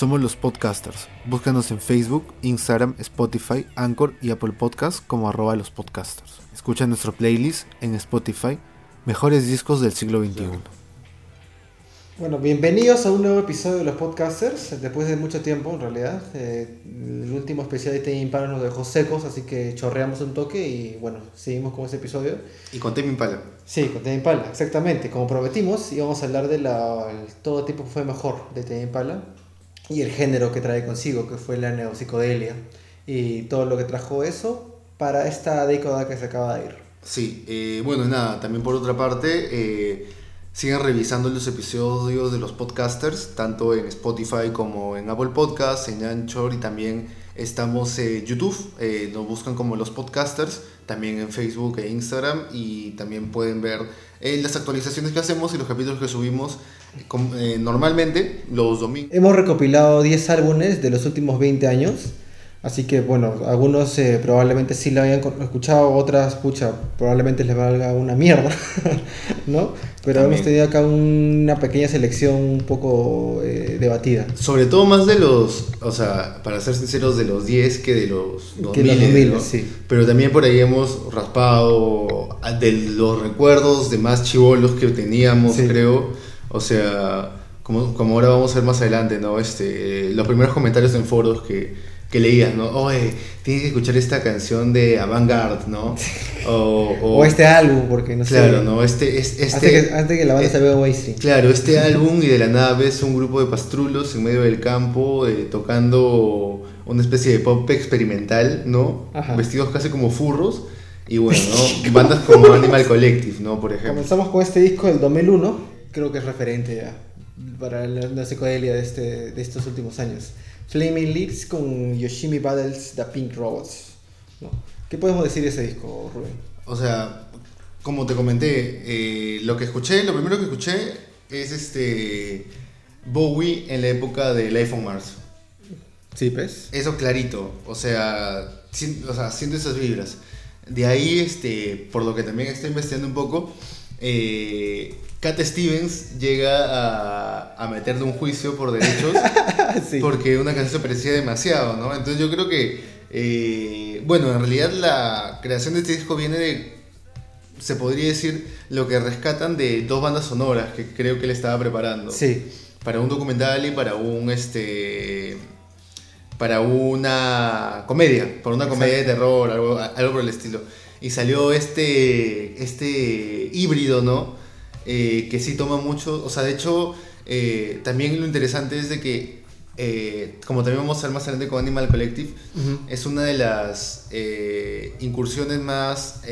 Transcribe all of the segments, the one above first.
Somos los podcasters. Búscanos en Facebook, Instagram, Spotify, Anchor y Apple Podcasts como arroba los podcasters. Escucha nuestro playlist en Spotify, Mejores Discos del Siglo XXI. Bueno, bienvenidos a un nuevo episodio de los podcasters, después de mucho tiempo en realidad. Eh, el último especial de Tame Impala nos dejó secos, así que chorreamos un toque y bueno, seguimos con este episodio. Y con Tame Impala. Sí, con Tame Impala, exactamente. Como prometimos, íbamos a hablar de la, el todo tipo fue mejor de Tame Impala y el género que trae consigo, que fue la neopsicodelia y todo lo que trajo eso para esta década que se acaba de ir. Sí, eh, bueno, nada, también por otra parte... Eh, Sigan revisando los episodios de los podcasters, tanto en Spotify como en Apple Podcasts, en Anchor y también estamos en YouTube. Eh, nos buscan como los podcasters, también en Facebook e Instagram y también pueden ver eh, las actualizaciones que hacemos y los capítulos que subimos eh, normalmente los domingos. Hemos recopilado 10 álbumes de los últimos 20 años Así que bueno, algunos eh, probablemente sí lo hayan escuchado, otras, pucha, probablemente les valga una mierda, ¿no? Pero hemos tenido acá una pequeña selección un poco eh, debatida. Sobre todo más de los, o sea, para ser sinceros, de los 10 que de los 2000, que los 2000 sí. Pero también por ahí hemos raspado de los recuerdos de más chivolos que teníamos, creo. O sea, como, como ahora vamos a ver más adelante, ¿no? Este, los primeros comentarios en foros que que leías, ¿no? Oye, tienes que escuchar esta canción de Avantgarde, ¿no? O, o, este álbum, porque no sé. Claro, ¿no? Este, este, antes, que, la banda se vea wasting. Claro, este álbum y de la nada ves un grupo de pastrulos en medio del campo eh, tocando una especie de pop experimental, ¿no? Vestidos casi como furros. Y bueno, ¿no? Bandas como Animal Collective, ¿no? Por ejemplo. Comenzamos con este disco del 2001, creo que es referente ya para la, la psicodelia de, este, de estos últimos años. Flaming Lips con Yoshimi Battles The Pink Robots. ¿no? ¿Qué podemos decir de ese disco, Rubén? O sea, como te comenté, eh, lo que escuché, lo primero que escuché es este Bowie en la época del iPhone Mars. Sí, pues. Eso clarito, o sea, o sea, siento esas vibras. De ahí, este, por lo que también estoy investigando un poco, eh, Cat Stevens llega a, a meterle un juicio por derechos porque una canción se parecía demasiado, ¿no? Entonces yo creo que, eh, bueno, en realidad la creación de este disco viene de, se podría decir, lo que rescatan de dos bandas sonoras que creo que él estaba preparando. Sí. Para un documental y para un, este, para una comedia, para una comedia de terror, algo, algo por el estilo. Y salió este, este híbrido, ¿no? Eh, que sí toma mucho, o sea, de hecho, eh, también lo interesante es de que, eh, como también vamos a ver más adelante con Animal Collective, es una de las incursiones más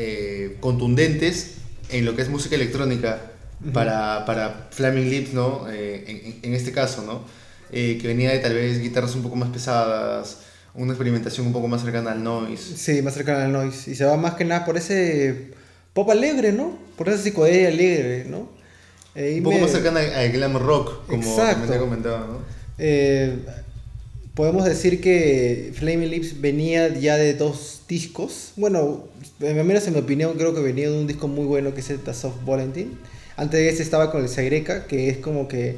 contundentes en lo que es música electrónica para, para Flaming Lips, ¿no? En, en, este caso, ¿no? que venía de tal vez guitarras un poco más pesadas, una experimentación un poco más cercana al noise. Sí, más cercana al noise. Y se va más que nada por ese pop alegre, ¿no? Por esa psicodelia alegre, ¿no? Eh, un poco más cercana al glam rock, como te comentaba, ¿no? Eh, podemos decir que Flaming Lips venía ya de dos discos. Bueno, en mi opinión, creo que venía de un disco muy bueno que es el Soft Valentine. Antes de ese estaba con el Sagreka, que es como que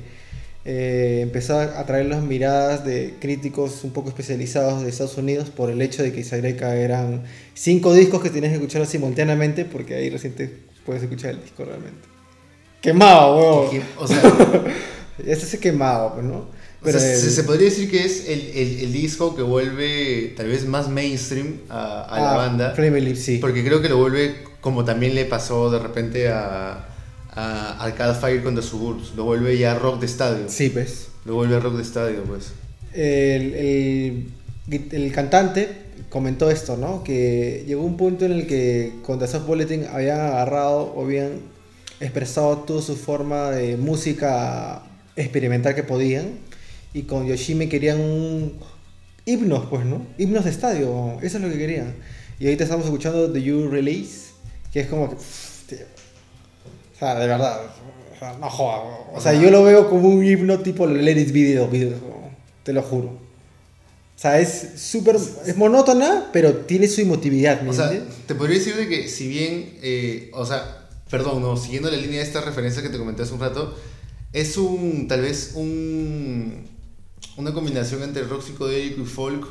eh, empezó a traer las miradas de críticos un poco especializados de Estados Unidos por el hecho de que Sagreka eran cinco discos que tenías que escuchar simultáneamente porque ahí recién puedes escuchar el disco realmente. Quemado, weón. O sea, este se quemado, pues, ¿no? Pero se, podría decir que es el, el, el, disco que vuelve tal vez más mainstream a, a la ah, banda. sí. Porque creo que lo vuelve como también le pasó de repente a a Arcade Fire contra Suburbs. Lo vuelve ya rock de estadio. Sí, pues. Lo vuelve rock de estadio, pues. El, el, el, cantante comentó esto, ¿no? Que llegó un punto en el que con The Soft Bulletin habían agarrado o habían expresado toda su forma de música experimental que podían. Y con Yoshimi querían un himnos, pues, ¿no? Himnos de estadio, eso es lo que querían. Y ahorita estamos escuchando The You Release, que es como que sea, de verdad. no joda. O sea, yo lo veo como un himno tipo Let It Video, te lo juro. O sea, es súper. Es monótona, pero tiene su emotividad. o sea, te podría decir de que, si bien. Eh, o sea, perdón, no, siguiendo la línea de esta referencia que te comenté hace un rato, es un. Tal vez un. una combinación entre rock psicodélico y folk.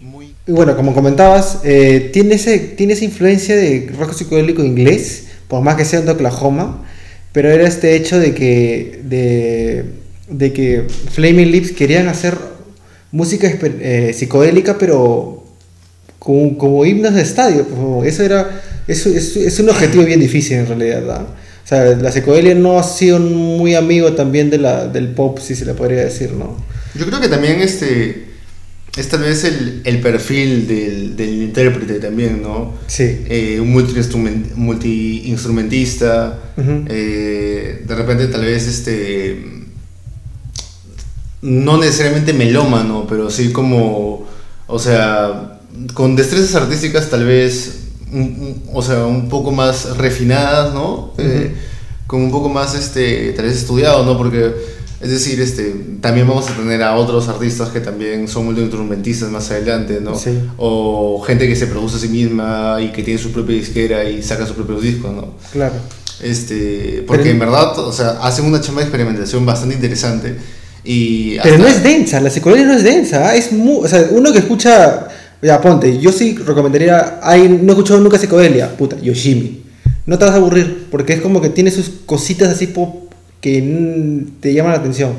Muy... Y bueno, como comentabas, eh, tiene, ese, tiene esa influencia de rock psicodélico inglés, por más que sea de Oklahoma, pero era este hecho de que, de, de que Flaming Lips querían hacer música eh, psicodélica, pero como, como, himnos de estadio. Eso era eso, es, es un objetivo bien difícil en realidad. ¿verdad? O sea, la psicodelia no ha sido muy amigo también de la, del pop, si se le podría decir, ¿no? Yo creo que también este es tal vez el, el perfil del, del, intérprete también, ¿no? Sí. Eh, un multi-instrumentista, eh, de repente tal vez este no necesariamente melómano, pero sí como, o sea, con destrezas artísticas tal vez, o sea, un poco más refinadas, ¿no? Eh, con un poco más, este, tal vez estudiado, ¿no? Porque, es decir, este, también vamos a tener a otros artistas que también son multiinstrumentistas más adelante, ¿no? Sí. O gente que se produce a sí misma y que tiene su propia disquera y saca sus propios discos, ¿no? Claro. Este, porque en verdad, o sea, hacen una chamba de experimentación bastante interesante pero no es densa, la psicología no es densa, ¿ah? es muy, o sea, uno que escucha, ya ponte, yo sí recomendaría, hay, no he escuchado nunca psicodelia, puta, Yoshimi. No te vas a aburrir, porque es como que tiene sus cositas así pop que te llaman la atención.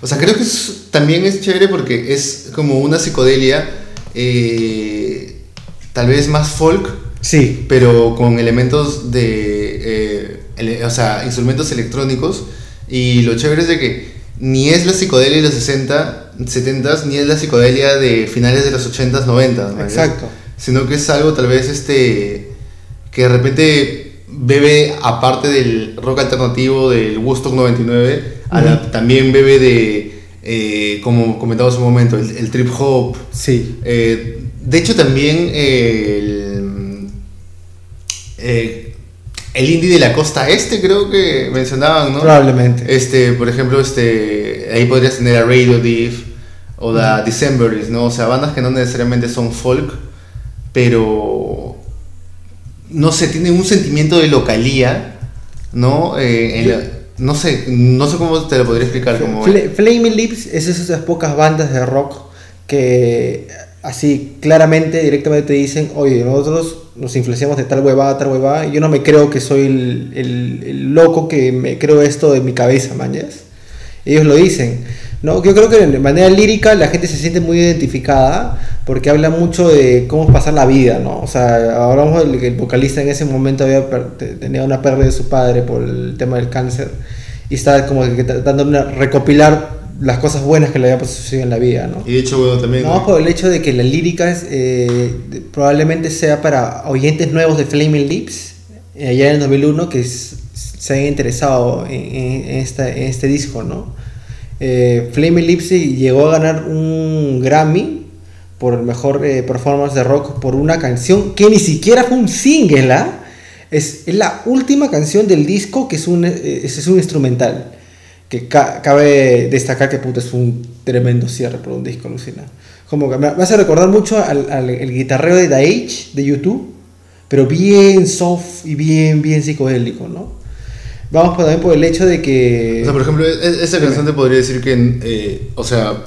O sea, creo que también es chévere porque es como una psicodelia eh, tal vez más folk, sí. pero con elementos de, eh, o sea, instrumentos electrónicos. Y lo chévere es de que ni es la psicodelia de los 60, 70, ni es la psicodelia de finales de los 80, 90. Exacto. Sino que es algo tal vez este que de repente bebe, aparte del rock alternativo del Woodstock 99, también bebe de, eh, como comentaba hace un momento, el, trip hop. Sí. Eh, de hecho, también el, eh, el indie de la costa este, creo que mencionaban, ¿no? Probablemente. Este, por ejemplo, este, ahí podrías tener a Radio Div o The Decemberis, ¿no? O sea, bandas que no necesariamente son folk, pero no sé, tienen un sentimiento de localía, ¿no? Eh, no sé, no sé cómo te lo podría explicar. Como... Flaming Lips es esas pocas bandas de rock que así claramente, directamente te dicen, oye, nosotros nos influenciamos de tal huevada, tal huevada, y yo no me creo que soy el, el, loco que me creo esto de mi cabeza, mañas. Ellos lo dicen. ¿No? Yo creo que de manera lírica la gente se siente muy identificada porque habla mucho de cómo pasar la vida, ¿no? O sea, hablamos del que el vocalista en ese momento había tenía una pérdida de su padre por el tema del cáncer y estaba como que tratando de recopilar las cosas buenas que le había sucedido en la vida, ¿no? Y de hecho, bueno, también... No, por el hecho de que la lírica es, eh, probablemente sea para oyentes nuevos de Flaming Lips, eh, allá en el 2001, que se hayan interesado en, este disco, ¿no? Eh, Lips llegó a ganar un Grammy por el mejor performance de rock por una canción que ni siquiera fue un single, ¿ah? Es, la última canción del disco que es un, es un instrumental que cabe destacar que puto es un tremendo cierre por un disco alucinado. Como que me hace recordar mucho al, al el guitarreo de The Age de YouTube, pero bien soft y bien, bien psicodélico, ¿no? Vamos también por el hecho de que... O sea, por ejemplo, e-, esa canción te podría decir que, eh, o sea,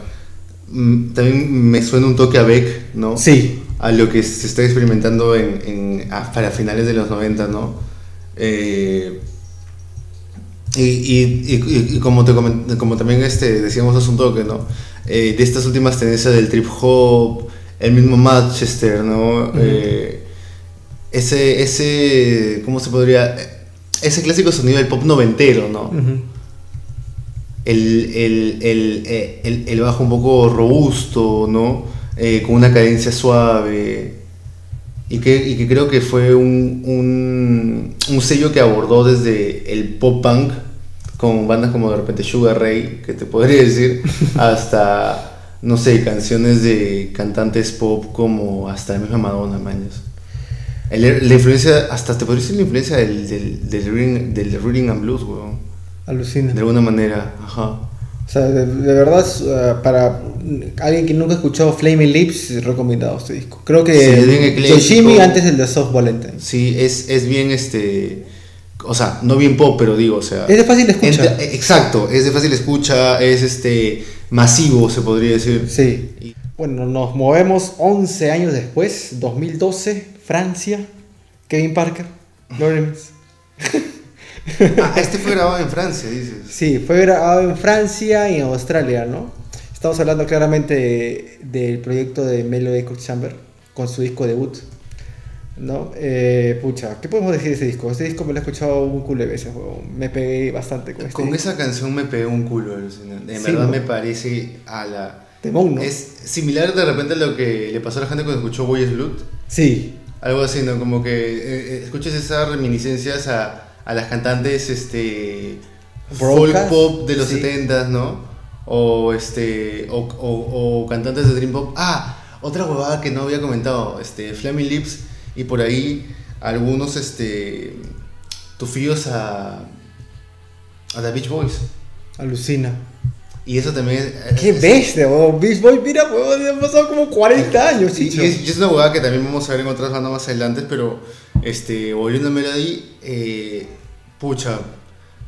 mm, también me suena un toque a Beck, ¿no? Sí. A lo que se está experimentando en, en para finales de los 90, ¿no? Eh, y, y, y, como, te como también este, decíamos hace un toque, ¿no? Eh, de estas últimas tendencias del trip hop, el mismo Manchester, ¿no? Ese, ese, ¿cómo se podría? Ese clásico sonido del pop noventero, ¿no? el, el, el, eh, el, el, bajo un poco robusto, ¿no? con una cadencia suave. Y que, y que creo que fue un, un, un sello que abordó desde el pop punk con bandas como de repente Sugar Ray, que te podría decir, hasta, no sé, canciones de cantantes pop como hasta la misma Madonna, maños. La influencia, hasta te podría decir la influencia del, del, del, del reading and blues, weón. Alucina. De alguna manera, ajá. O sea, de, verdad, eh, para alguien que nunca ha escuchado Flaming Lips, recomendado este disco. Creo que sí, Yoshimi antes el de Soft Valentine. Sí, es, es bien este o sea, no bien pop, pero digo, o sea... Es de fácil escucha. eh, exacto, es de fácil escucha, es este masivo, se podría decir. Sí. Y- Bueno, nos movemos 11 años después, 2012, Francia, Kevin Parker, Lawrence. Ah, este fue grabado en Francia, dices. Sí, fue grabado en Francia y en Australia, ¿no? Estamos hablando claramente de- del proyecto de Melody Echo Chamber con su disco debut, ¿no? Eh, pucha, ¿qué podemos decir de ese disco? Este disco me lo he escuchado un culo de veces, weón. Me pegué bastante con este Con disco. esa canción me pegué un culo. En verdad me parece a la... Temón, ¿no? Es similar de repente a lo que le pasó a la gente cuando escuchó Boy Blood. Sí, Algo así, ¿no? Como que eh, eh, escuchas esas reminiscencias a, a las cantantes este, folk pop de los sí. 70s, ¿no? O, este, o, o- o cantantes de Dream Pop. Ah, otra huevada que no había comentado, este, Flaming Lips y por ahí algunos este, tufillos a, a The Beach Boys. alucina. Y eso también. ¡Qué es- bestia, weón! Beach Boy, mira, weón, han pasado como 40 años, Y, chicho. y es, y es una huevada que también vamos a ver en otras bandas más adelante, pero este, volviendo a Melody, eh, pucha,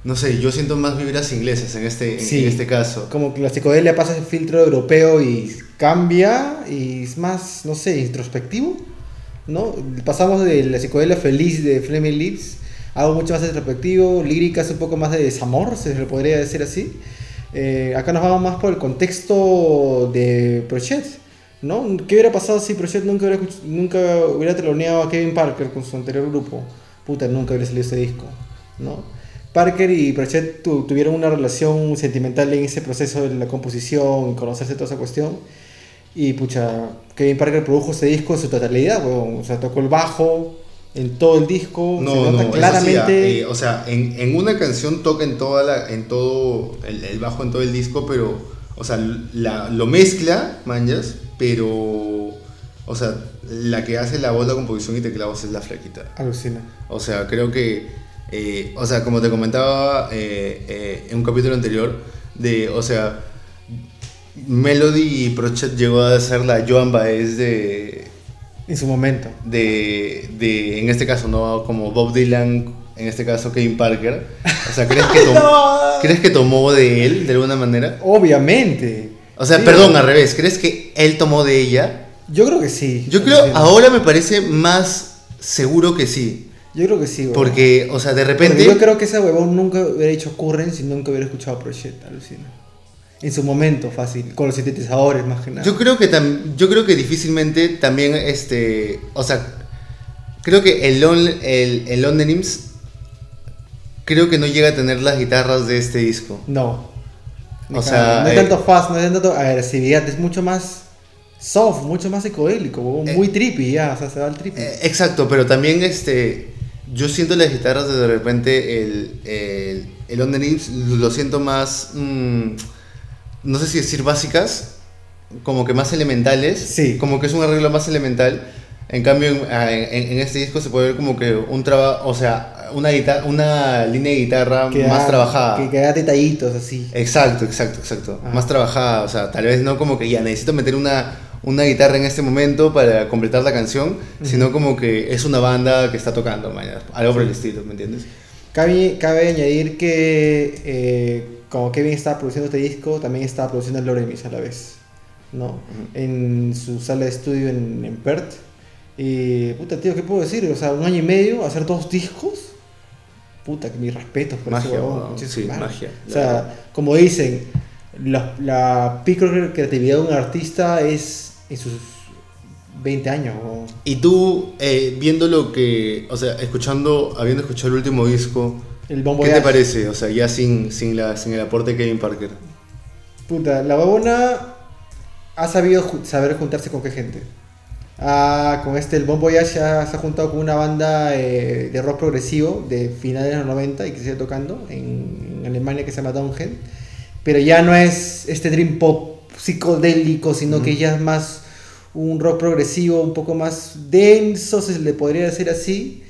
no sé, yo siento más vibras inglesas en este, en, Sí. en este caso. Como que la psicodelia pasa el filtro europeo y cambia y es más, no sé, introspectivo, ¿no? Pasamos de la psicodelia feliz de Fleming Lips a algo mucho más introspectivo, líricas un poco más de desamor, se le podría decir así. Eh, acá nos vamos más por el contexto de Prochet, ¿no? ¿Qué hubiera pasado si Prochet nunca hubiera, nunca hubiera teloneado a Kevin Parker con su anterior grupo? Puta, nunca hubiera salido ese disco, ¿no? Parker y Prochet tu- tuvieron una relación sentimental en ese proceso de la composición, conocerse toda esa cuestión. Y pucha, Kevin Parker produjo ese disco en su totalidad, weón. O sea, tocó el bajo en todo el disco. No, se nota no, eso sí, claramente. eh, o sea, en, en una canción toca en toda la, en todo, el, el bajo en todo el disco, pero, o sea, la- lo mezcla, manjas, pero, o sea, la que hace la voz, la composición y teclados es la flaquita. Alucina. O sea, creo que, eh, o sea, como te comentaba eh, en un capítulo anterior, de, o sea, Melody y Prochet llegó a ser la Joan Baez de, En su momento. de, de, en este caso, no como Bob Dylan, en este caso Kevin Parker. O sea, ¿crees que, tom- No. ¿crees que tomó de él de alguna manera? Obviamente. O sea, Sí. perdón, al revés, ¿crees que él tomó de ella? Yo creo que sí. Yo creo, ahora me parece más seguro que sí. Yo creo que sí, weón. Porque, o sea, de Porque repente... yo creo que ese huevón nunca hubiera hecho Curren si nunca hubiera escuchado Prochet, alucina. En su momento, fácil. Con los sintetizadores, más que nada. Yo creo que tam- yo creo que difícilmente también este, o sea, creo que el Lon- el, el Londonims creo que no llega a tener las guitarras de este disco. No. O sea, no es eh, tanto fast, no es tanto agresividad, es mucho más soft, mucho más psicodélico, Eh, muy trippy ya, o sea, se va al trippy. Eh, exacto, pero también este, yo siento las guitarras de, repente el el, el Londonims lo siento más, mm, no sé si decir básicas, como que más elementales, Sí. como que es un arreglo más elemental. En cambio, en, en- en este disco se puede ver como que un trabajo, o sea, una, una línea de guitarra Que más da- trabajada. Que, que da detallitos así. Exacto, exacto, exacto. Ajá. Más trabajada, o sea, tal vez no como que ya necesito meter una, una guitarra en este momento para completar la canción, sino como que es una banda que está tocando, mañana, algo por el estilo, ¿me entiendes? Cabe, cabe añadir que eh, como Kevin estaba produciendo este disco, también estaba produciendo Loremis a la vez, ¿no? En su sala de estudio en, en Perth. Y, puta, tío, ¿qué puedo decir? O sea, un año y medio, hacer dos discos. Puta, que mis respetos por Magia, ese huevón, de Sí, magia, O sea, verdad. como dicen, la, la pico creatividad de un artista es en sus 20 años. weón. Y tú, eh, viendo lo que, o sea, escuchando, habiendo escuchado el último disco, El Bon ¿qué te parece? O sea, ya sin, sin, la, sin el aporte de Kevin Parker. Puta, la babona ha sabido ju- saber juntarse con qué gente. Ah, con este, el Bon Voyage ya se ha juntado con una banda eh, de rock progresivo de finales de los 90 y que sigue tocando en, en Alemania que se llama Downhead. Pero ya no es este dream pop psicodélico, sino que ya es más un rock progresivo, un poco más denso, se le podría decir así.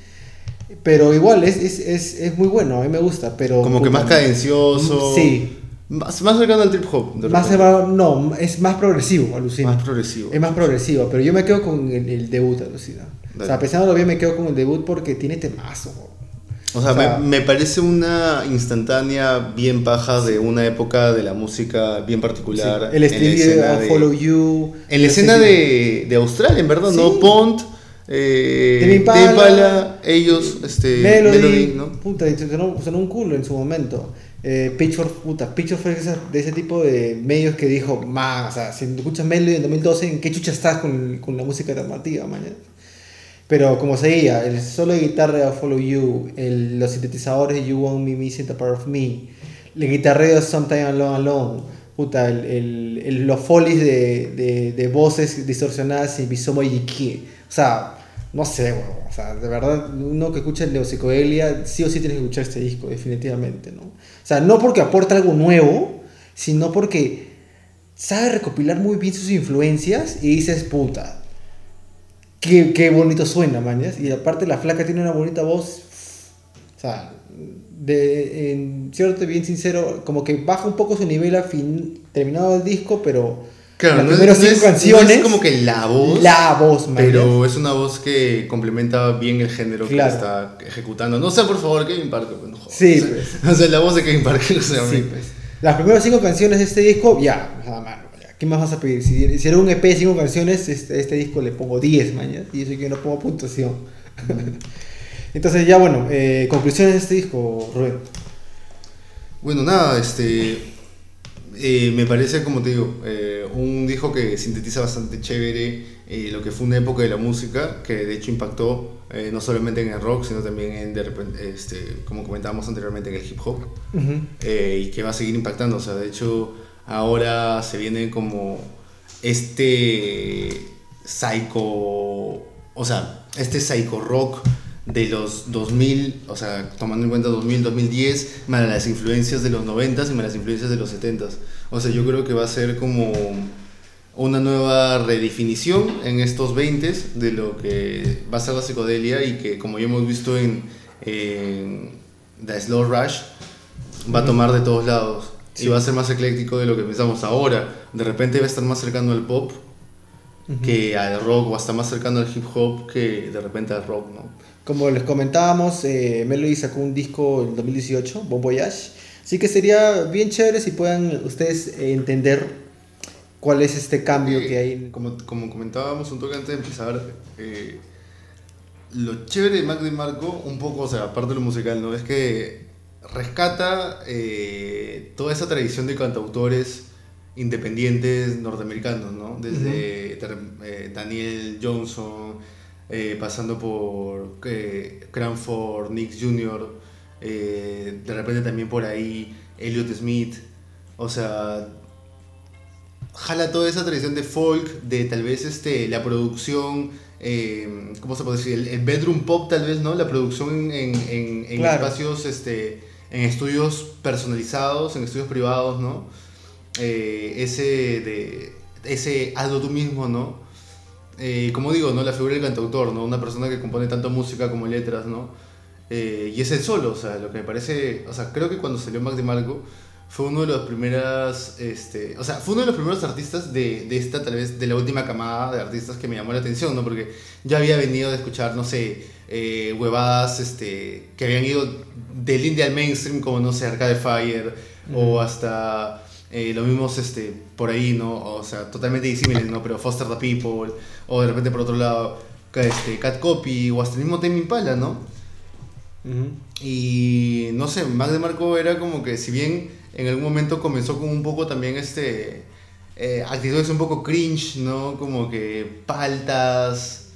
Pero igual, es, es, es, es muy bueno, a mí me gusta. Pero, Como que más cadencioso. Sí. Más, más cercano al trip hop. de Más elevado- no, es más progresivo, alucina. Más progresivo. Es más progresivo, pero yo me quedo con el, el debut, alucina. O sea, pensándolo bien, me quedo con el debut porque tiene temazo. O sea, O sea- me, me parece una instantánea bien paja de una época de la música bien particular. Sí, El escena de Follow You. En la escena de, de Australia, en verdad, ¿no? Pont, eh, Tame Impala, Impala, ellos, este, Melody, Melody, ¿no? puta, y sonó, sonó un culo en su momento. Eh, Pitchfork, puta, Pitchfork fue de ese, tipo de medios que dijo, man, o sea, si escuchas Melody en 2012, ¿en qué chucha estás con, con la música alternativa, mañana? Pero como seguía, el solo de guitarra de Follow You, el- los sintetizadores de You Want Me Missing the Part of Me, el guitarreo de Sometime Alone Alone, puta, el, el- el- los folies de, de, de voces distorsionadas en Bisomo Yiki. O sea, no sé, weón. O sea, de verdad, uno que escucha el Neopsicodelia, sí o sí tienes que escuchar este disco, definitivamente, ¿no? O sea, no porque aporta algo nuevo, sino porque sabe recopilar muy bien sus influencias y dices, puta, qué, qué bonito suena, mañas. Y aparte la flaca tiene una bonita voz. O sea, de, en cierto, bien sincero, como que baja un poco su nivel a fin, terminado el disco, pero Claro, las no es, primeras cinco es- no canciones, es como que la voz, la voz, mañas. pero es una voz que complementa bien el género Claro. que está ejecutando. No sé, por favor, Kevin Parker, no jodas. Sí, o sea, pues. o sea, la voz de Kevin Parker, o sea, Sí, pues. Las primeras cinco canciones de este disco, ya, mano, ya, ¿qué más vas a pedir? Si, si era un EP de cinco canciones, este, este disco le pongo 10, mañas, y eso que no pongo puntuación. Entonces, ya bueno, eh, conclusiones de este disco, Rubén. Bueno, nada, este. Eh, me parece, como te digo, eh, un disco que sintetiza bastante chévere eh, lo que fue una época de la música, que de hecho impactó no solamente en el rock, sino también en, de repente, este, como comentábamos anteriormente, en el hip hop, y que va a seguir impactando. O sea, de hecho, ahora se viene como este psycho, o sea, este psycho rock de los 2000, o sea, tomando en cuenta 2000, 2010, más las influencias de los 90 y más las influencias de los 70 O sea, yo creo que va a ser como una nueva redefinición en estos 20 de lo que va a ser la psicodelia y que como ya hemos visto en, en The Slow Rush, va a tomar de todos lados y Sí. va a ser más ecléctico de lo que pensamos ahora. De repente va a estar más cercano al pop que al rock o hasta más cercano al hip hop que de repente al rock, ¿no? Como les comentábamos, eh, Melody sacó un disco en 2018, Bon Voyage. Así que sería bien chévere si puedan ustedes entender cuál es este cambio Eh, que hay. Como, como comentábamos un toque antes de empezar, eh, lo chévere de Mac DeMarco, un poco, o sea, aparte de lo musical, ¿no? Es que rescata eh, toda esa tradición de cantautores independientes norteamericanos, ¿no? Desde Daniel Johnson, eh, pasando por eh, Cranford, Nick Jr., eh, de repente también por ahí Elliot Smith, o sea, jala toda esa tradición de folk, de tal vez este, la producción, ¿cómo se puede decir? El, el bedroom pop tal vez, ¿no? La producción en, en- en Claro. espacios, este, en estudios personalizados, en estudios privados, ¿no? Ese de, ese hazlo tú mismo, ¿no? Eh, como digo, ¿no? La figura del cantautor, ¿no? Una persona que compone tanto música como letras, ¿no? Eh, y es el solo, o sea, lo que me parece, o sea, creo que cuando salió Mac DeMarco fue uno de los primeras, este, o sea, fue uno de los primeros artistas de, de esta, tal vez, de la última camada de artistas que me llamó la atención, ¿no? Porque ya había venido de escuchar, no sé, eh, huevadas, este, que habían ido del indie al mainstream, como, no sé, Arcade Fire, o hasta eh, los mismos, este, por ahí, ¿no? O sea, totalmente disímiles, ¿no? Pero Foster the People, o de repente por otro lado, este, Cat Copy, o hasta el mismo Tame Impala, ¿no? Y no sé, Mac DeMarco era como que si bien en algún momento comenzó con un poco también este eh, actitudes un poco cringe, ¿no? Como que paltas,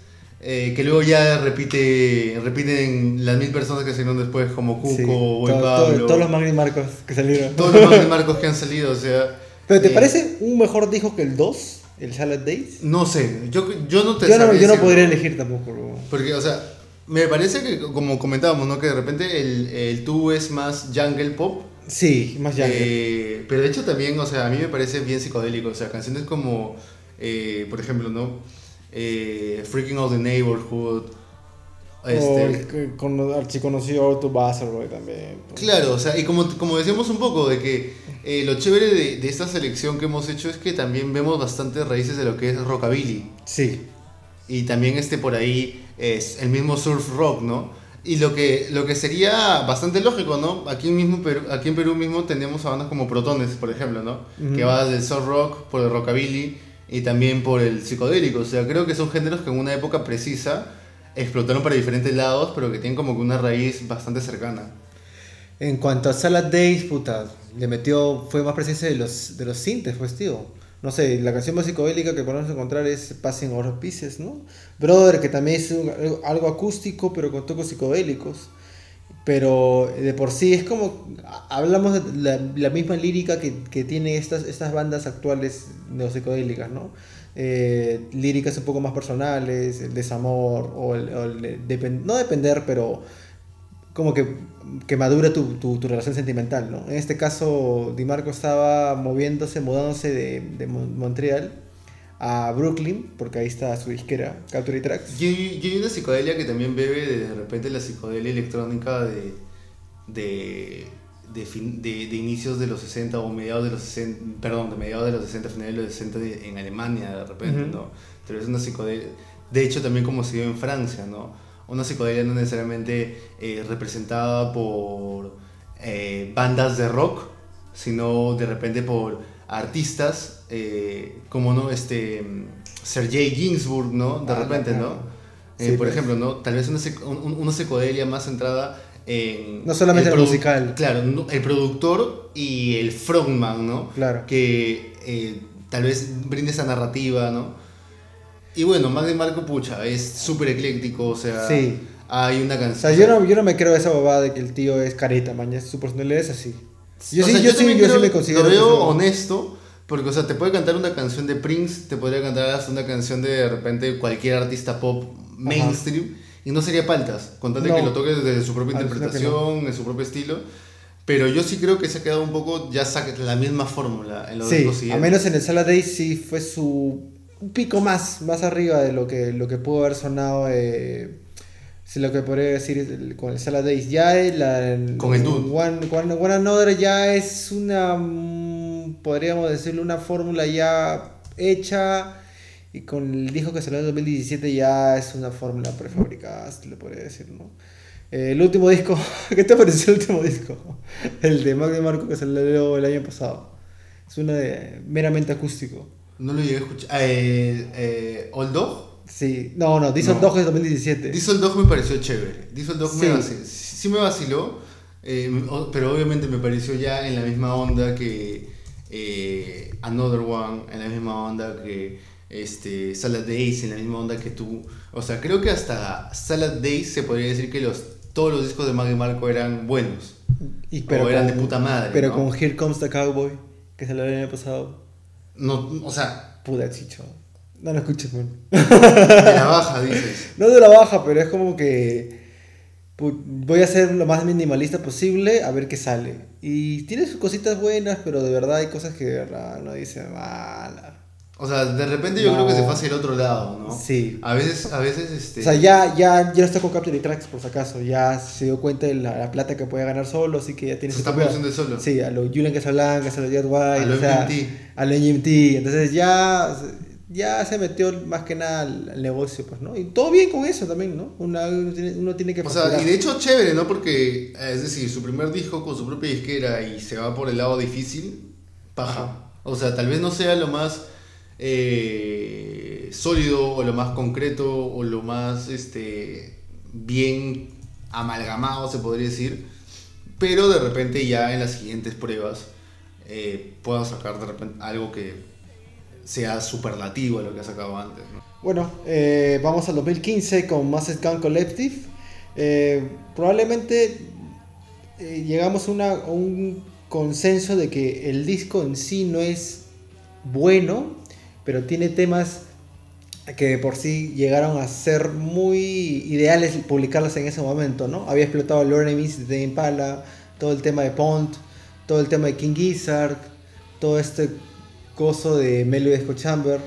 eh, que luego ya repite repiten las mil personas que salieron después como Cuco, Sí, Boy todo- todo- Pablo, todos los Magni Marcos que salieron. todos los Mac DeMarcos que han salido, o sea... ¿Pero te eh, parece un mejor disco que el 2? ¿El Salad Days? No sé, yo, yo no te Yo no, yo no podría elegir tampoco. bro. Porque, o sea, me parece que como comentábamos, ¿no? Que de repente el, el tú es más jungle pop. Sí, más ya. Eh, pero de hecho también, o sea, a mí me parece bien psicodélico. O sea, canciones como, eh, por ejemplo, ¿no? Eh, Freaking Out the Neighborhood. o Este, el que con- archiconocido Auto también. Claro, o sea, y como, como decíamos un poco, de que eh, lo chévere de, de esta selección que hemos hecho es que también vemos bastantes raíces de lo que es rockabilly. Sí. Y también este por ahí es el mismo surf rock, ¿no? Y lo que, lo que sería bastante lógico, ¿no? Aquí, mismo, Perú- aquí en Perú mismo tenemos a bandas como Protones, por ejemplo, ¿no? Que va del soft rock, por el rockabilly y también por el psicodélico. O sea, creo que son géneros que en una época precisa explotaron para diferentes lados, pero que tienen como que una raíz bastante cercana. En cuanto a Salad Days, puta, le metió, fue más presencia de los, de los sintes, pues, tío. No sé, la canción más psicodélica que podemos encontrar es Passing Over Pieces, ¿no? Brother, que también es un- algo- acústico, pero con tocos psicodélicos. Pero de por sí es como, hablamos de la, la misma lírica que, que tienen estas, estas bandas actuales neopsicodélicas, ¿no? Eh, líricas un poco más personales, el desamor, o el, o el depen- no depender, pero como que, que madura tu, tu, tu relación sentimental, ¿no? En este caso, Di Marco estaba moviéndose, mudándose de, de Mon- Montreal a Brooklyn, porque ahí está su disquera, Capture Tracks. Y y hay una psicodelia que también bebe de, de repente la psicodelia electrónica de, de, de, fin- de- inicios de los 60 o mediados de los 60, perdón, de mediados de los 60, finales de los 60 de- en Alemania de repente, Ujú. ¿no? Pero es una psicodelia, de hecho también como se dio en Francia, ¿no? Una psicodelia no necesariamente eh, representada por eh, bandas de rock, sino de repente por artistas eh, como no este Sergei Ginsburg, ¿no? De Ah, repente, claro. ¿no? Sí, Eh, por pues. ejemplo, ¿no? Tal vez una, un- un- una psicodelia más centrada en... No solamente el produ- musical. Claro, el productor y el frontman, ¿no? Claro. Que eh, tal vez brinde esa narrativa, ¿no? Y bueno, Mag de Marco Pucha es súper ecléctico, o sea, Sí. hay una O canción... sea, yo no, yo no me creo esa bobada de que el tío es careta, man, ya su personalidad es así. Yo O sí, sea, yo, sí, yo sí creo- me considero... Lo que veo soy- honesto, porque, o sea, te puede cantar una canción de Prince, te podría cantar hasta una canción de, de repente cualquier artista pop mainstream, y no sería paltas, con tal de No. que lo toque desde su propia que interpretación, en su propio estilo. Pero yo sí creo que se ha quedado un poco, ya la misma fórmula en los Sí, discos a menos en el Salad Days sí fue su un pico más, más arriba de lo que, lo que pudo haber sonado, eh, si lo que podría decir es con el Salad Days. Ya el, la, Con el Dude. One, One, One Another ya es una, mm, podríamos decirlo, una fórmula ya hecha. Y con el disco que salió en 2017 ya es una fórmula prefabricada, se le podría decir, ¿no? Eh, el último disco, ¿qué te pareció el último disco? El de Mac de Marco que salió el año pasado. Es uno de meramente acústico. No lo llegué a escuchar. Eh, eh, ¿Old Dog? Sí, no, no, Diesel No. Dog es 2017. Diesel Dog me pareció chévere. Diesel Dog Sí. me vaciló. Sí me vaciló, eh, pero obviamente me pareció ya en la misma onda que eh, Another One, en la misma onda que este, Salad Days, en la misma onda que tú. O sea, creo que hasta Salad Days se podría decir que los, todos los discos de Maggie Marco eran buenos. Y, o eran de puta madre, Pero ¿no? con Here Comes the Cowboy, que salió el año pasado. No, o sea, Puta chicho. No lo escuches, man. de la baja dices. No de la baja, pero es como que voy a ser lo más minimalista posible a ver qué sale. Y tiene sus cositas buenas, pero de verdad hay cosas que de verdad uno dice mala. O sea, de repente yo No. creo que se hacia el otro lado, ¿no? Sí. A veces, a veces, este... O sea, ya, ya, ya no está con Capture Tracks, por si acaso. Ya se dio cuenta de la, la plata que puede ganar solo, así que ya tiene Se está produciendo solo. Sí, a lo Julian Casablancas, a lo Jet White, A lo o sea, a lo. Entonces ya, ya se metió más que nada al, negocio, pues, ¿no? Y todo bien con eso también, ¿no? Una- uno, tiene, uno tiene que O sea, y de hecho chévere, ¿no? Porque, eh, es decir, su primer disco con su propia disquera y se va por el lado difícil, paja. O sea, tal vez no sea lo más eh, sólido o lo más concreto o lo más este, bien amalgamado, se podría decir. Pero de repente ya en las siguientes pruebas eh, puedo sacar de repente algo que sea superlativo a lo que ha sacado antes, ¿no? Bueno, eh, vamos al 2015 con Massive Gun Collective. Eh, probablemente eh, llegamos a, un consenso de que el disco en sí no es bueno, pero tiene temas que de por sí llegaron a ser muy ideales publicarlos en ese momento, ¿no? Había explotado Lord Enemies de Impala, todo el tema de Pont, todo el tema de King Gizzard, todo este coso de Melody Chamber.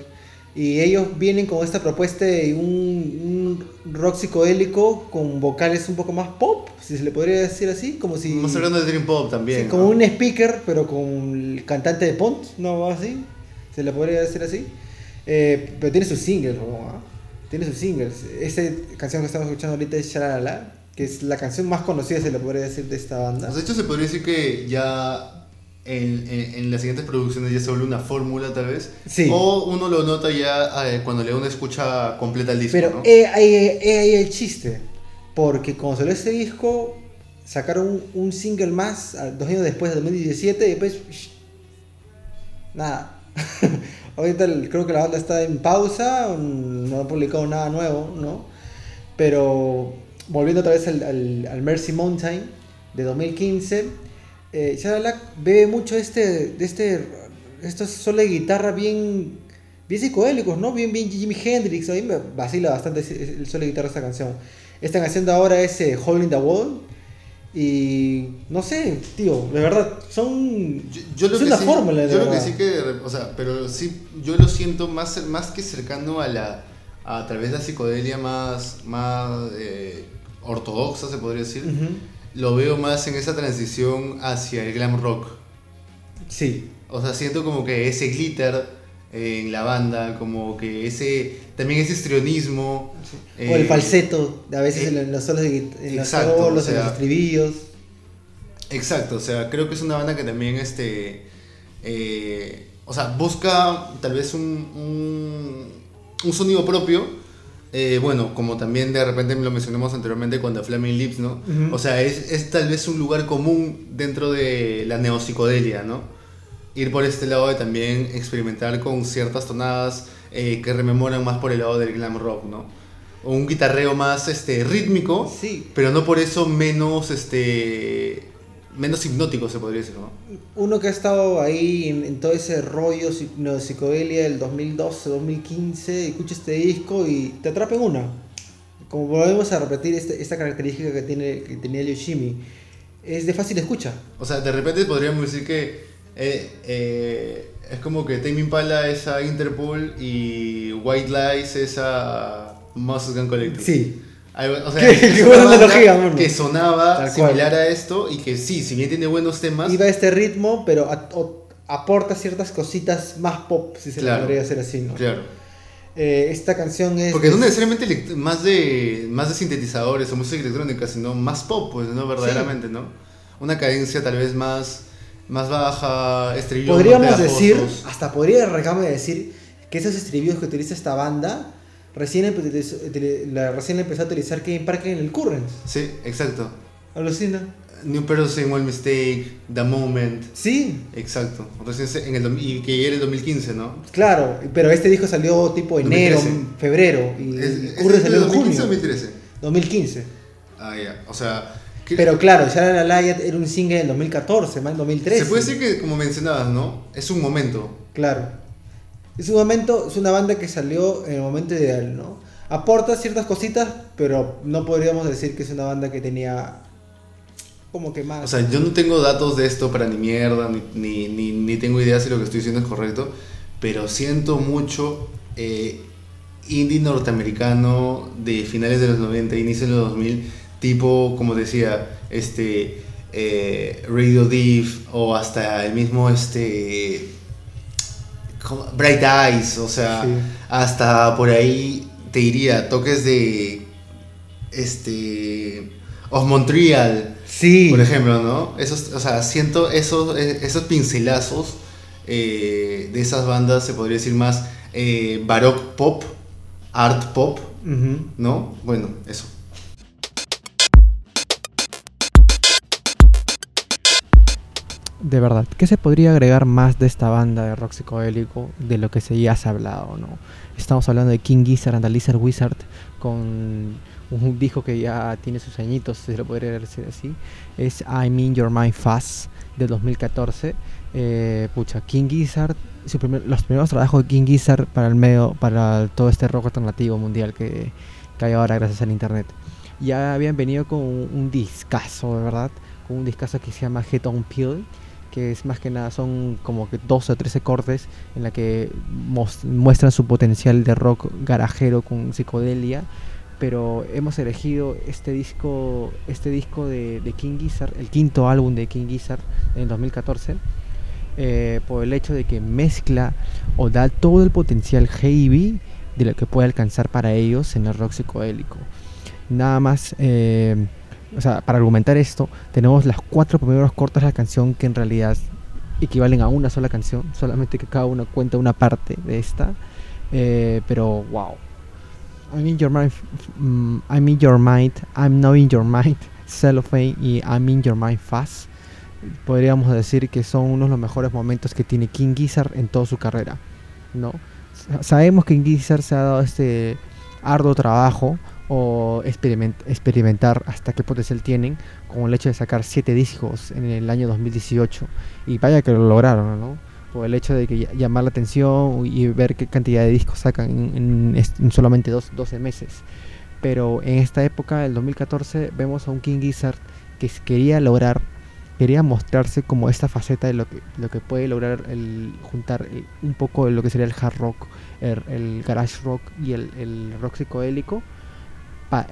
Y ellos vienen con esta propuesta de un, un rock psicodélico con vocales un poco más pop, si se le podría decir así, como si... Más hablando de Dream Pop también. Sí, ¿no? como un speaker, pero con el cantante de Pont, ¿no? Así, se le podría decir así. Eh, pero tiene sus singles, ¿no? ¿Ah? Tiene sus singles. Esta canción que estamos escuchando ahorita es Shalalala. que es la canción más conocida, se le podría decir, de esta banda. Pues de hecho, se podría decir que ya en, en- en las siguientes producciones ya se vuelve una fórmula, tal vez. Sí. O uno lo nota ya eh, cuando le da una escucha completa al disco. Pero ¿no? he ahí, he ahí el chiste, porque cuando salió este disco, sacaron un, un single más dos años después, de 2017, y después... shh, nada. Ahorita el- creo que la banda está en pausa, mm, no ha publicado nada nuevo, ¿no? Pero volviendo otra vez al, al- al Mercy Mountain de 2015, eh, Shadow Black bebe mucho este, de este, estos solos de guitarra bien, bien psicodélicos, ¿no? Bien, bien Jimi Hendrix, a mí me vacila bastante ese- ese- el solo de guitarra de esta canción. Esta canción de ahora es eh, Holding the Wall y no sé, tío, de verdad, son... Yo, yo lo es que una sí, fórmula, de yo lo que verdad. sí que, o sea, pero sí, yo lo siento más, más que cercano a la, a través de la psicodelia más, más eh, ortodoxa, se podría decir, Ujú. Lo veo más en esa transición hacia el glam rock. Sí, O sea, siento como que ese glitter eh, en la banda, como que ese, también ese histrionismo. o el eh, falseto, a veces eh, en, los solos en los exacto, solos, o en los estribillos. Exacto, o sea, creo que es una banda que también, este, eh, o sea, busca tal vez un, un, un sonido propio. Eh, bueno, como también de repente lo mencionamos anteriormente The Flaming Lips, ¿no? O sea, es, es tal vez un lugar común dentro de la neopsicodelia, ¿no? Ir por este lado de también experimentar con ciertas tonadas eh, que rememoran más por el lado del glam rock, ¿no? O un guitarreo más este, rítmico, Sí, pero no por eso menos este menos hipnótico se podría decir, ¿no? uno que ha estado ahí en, en todo ese rollo psi- psicodelia del 2012, 2015, escucha este disco y te atrapa en una. Como volvemos a repetir este- esta característica que, tiene, que tenía el Yoshimi, es de fácil escucha. O sea, de repente podríamos decir que eh, eh, es como que Tame Impala es a Interpol y White Lies es a Gun Collective. Sí, o sea, Qué- qué buena analogía, mano. Que sonaba Tal cual. similar a esto y que sí, si bien tiene buenos temas, iba a este ritmo, pero a- o- aporta ciertas cositas más pop, si se le Claro. podría hacer así, ¿no? claro. Eh, esta canción es... Porque no es- necesariamente más de, más de sintetizadores o música electrónica, sino más pop, pues, ¿no? Verdaderamente, ¿no? Una cadencia tal vez más, más baja, estribillos más Podríamos decir, hasta podría arriesgarme a decir que esos estribillos que utiliza esta banda recién, la, recién empezó a utilizar Kevin Parker en el Currents. Sí, exacto. Alucina. New Person, One Mistake, The Moment. Sí, Exacto. Recién en el, y que era el 2015, ¿no? claro, pero este disco salió tipo enero, 2013. febrero y ¿Es, Currents salió en 2015 o junio. 2013? 2015. Ah, ya. O sea. que- Pero claro, Shara la Light era un single en 2014, más en 2013. se puede decir que, como mencionabas, ¿no? Es un momento. Claro. Es un momento, es una banda que salió en el momento ideal, ¿no? Aporta ciertas cositas, pero no podríamos decir que es una banda que tenía como que más. O sea, yo no tengo datos de esto para ni mierda, ni, ni, ni, ni tengo idea si lo que estoy diciendo es correcto, pero siento mucho eh, indie norteamericano de finales de los 90, inicios de los 2000, tipo, como decía, este, eh, Radio Div o hasta el mismo, este, ¿cómo? Bright Eyes, o sea, Sí. hasta por ahí te diría toques de, este, of Montreal. sí, Por ejemplo, ¿no? Esos, o sea, siento esos, eh, esos pincelazos eh, de esas bandas, se podría decir más eh, baroque pop, art pop. ¿no? Bueno, eso. De verdad, ¿qué se podría agregar más de esta banda de rock psicodélico de lo que se ya se ha hablado, no? Estamos hablando de King Gizzard and the Lizard Wizard con un disco que ya tiene sus añitos, si se lo podría decir así. Es I'm in Your Mind Fast del 2014. Eh, pucha, King Gizzard, su primer- los primeros trabajos de King Gizzard para el medio, para todo este rock alternativo mundial que, que hay ahora gracias al internet. Ya habían venido con un, un discazo, de verdad, con un discazo que se llama Head on Pill, que es más que nada son como que 12 o 13 cortes en la que muestran su potencial de rock garajero con psicodelia pero hemos elegido este disco este disco de, King Gizzard el quinto álbum de King Gizzard en el 2014 eh, por el hecho de que mezcla o da todo el potencial heavy de lo que puede alcanzar para ellos en el rock psicodélico. Nada más eh, o sea, para argumentar esto, tenemos las cuatro primeros cortes de la canción que en realidad equivalen a una sola canción, solamente que cada uno cuenta una parte de esta. Eh, pero wow. I'm in your mind, mm, I'm in your mind, I'm not in your mind, Cellophane y I'm in your mind fast. Podríamos decir que son uno de los mejores momentos que tiene King Gizzard en toda su carrera. ¿no? Sabemos que King Gizzard se ha dado este arduo trabajo o experimentar hasta qué potencial tienen, con el hecho de sacar 7 discos en el año 2018. Y vaya que lo lograron, ¿no? Por el hecho de que llamar la atención y ver qué cantidad de discos sacan en, solamente dos, 12 meses. Pero en esta época, el 2014, vemos a un King Gizzard que quería lograr, quería mostrarse como esta faceta de lo que, lo que puede lograr el juntar un poco de lo que sería el hard rock, el, garage rock y el, el rock psicodélico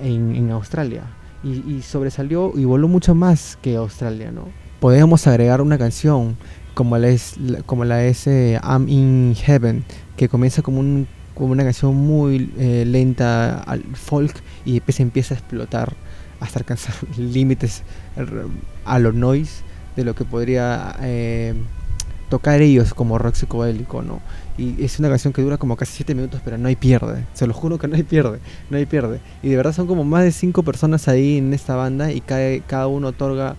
en, Australia. Y, sobresalió y voló mucho más que Australia, ¿no? Podemos agregar una canción como la es, como la es eh, I'm in Heaven, que comienza como, un, como una canción muy eh, lenta al folk y después empieza a explotar hasta alcanzar límites a lo noise de lo que podría eh, tocar ellos como rock psicodélico, ¿no? Y es una canción que dura como casi 7 minutos, pero no hay pierde. Se lo juro que no hay pierde, no hay pierde. Y de verdad son como más de 5 personas ahí en esta banda y cada, cada uno otorga...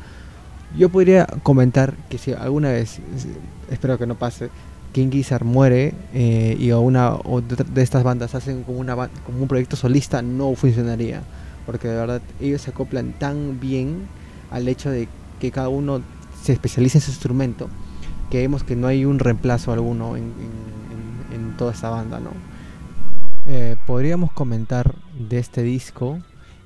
Yo podría comentar que si alguna vez, espero que no pase, King Gizzard muere eh, y una o de, estas bandas hacen como, una, como un proyecto solista, no funcionaría. Porque de verdad ellos se acoplan tan bien al hecho de que cada uno se especialice en su instrumento que vemos que no hay un reemplazo alguno en en toda esa banda, ¿no? Eh, podríamos comentar de este disco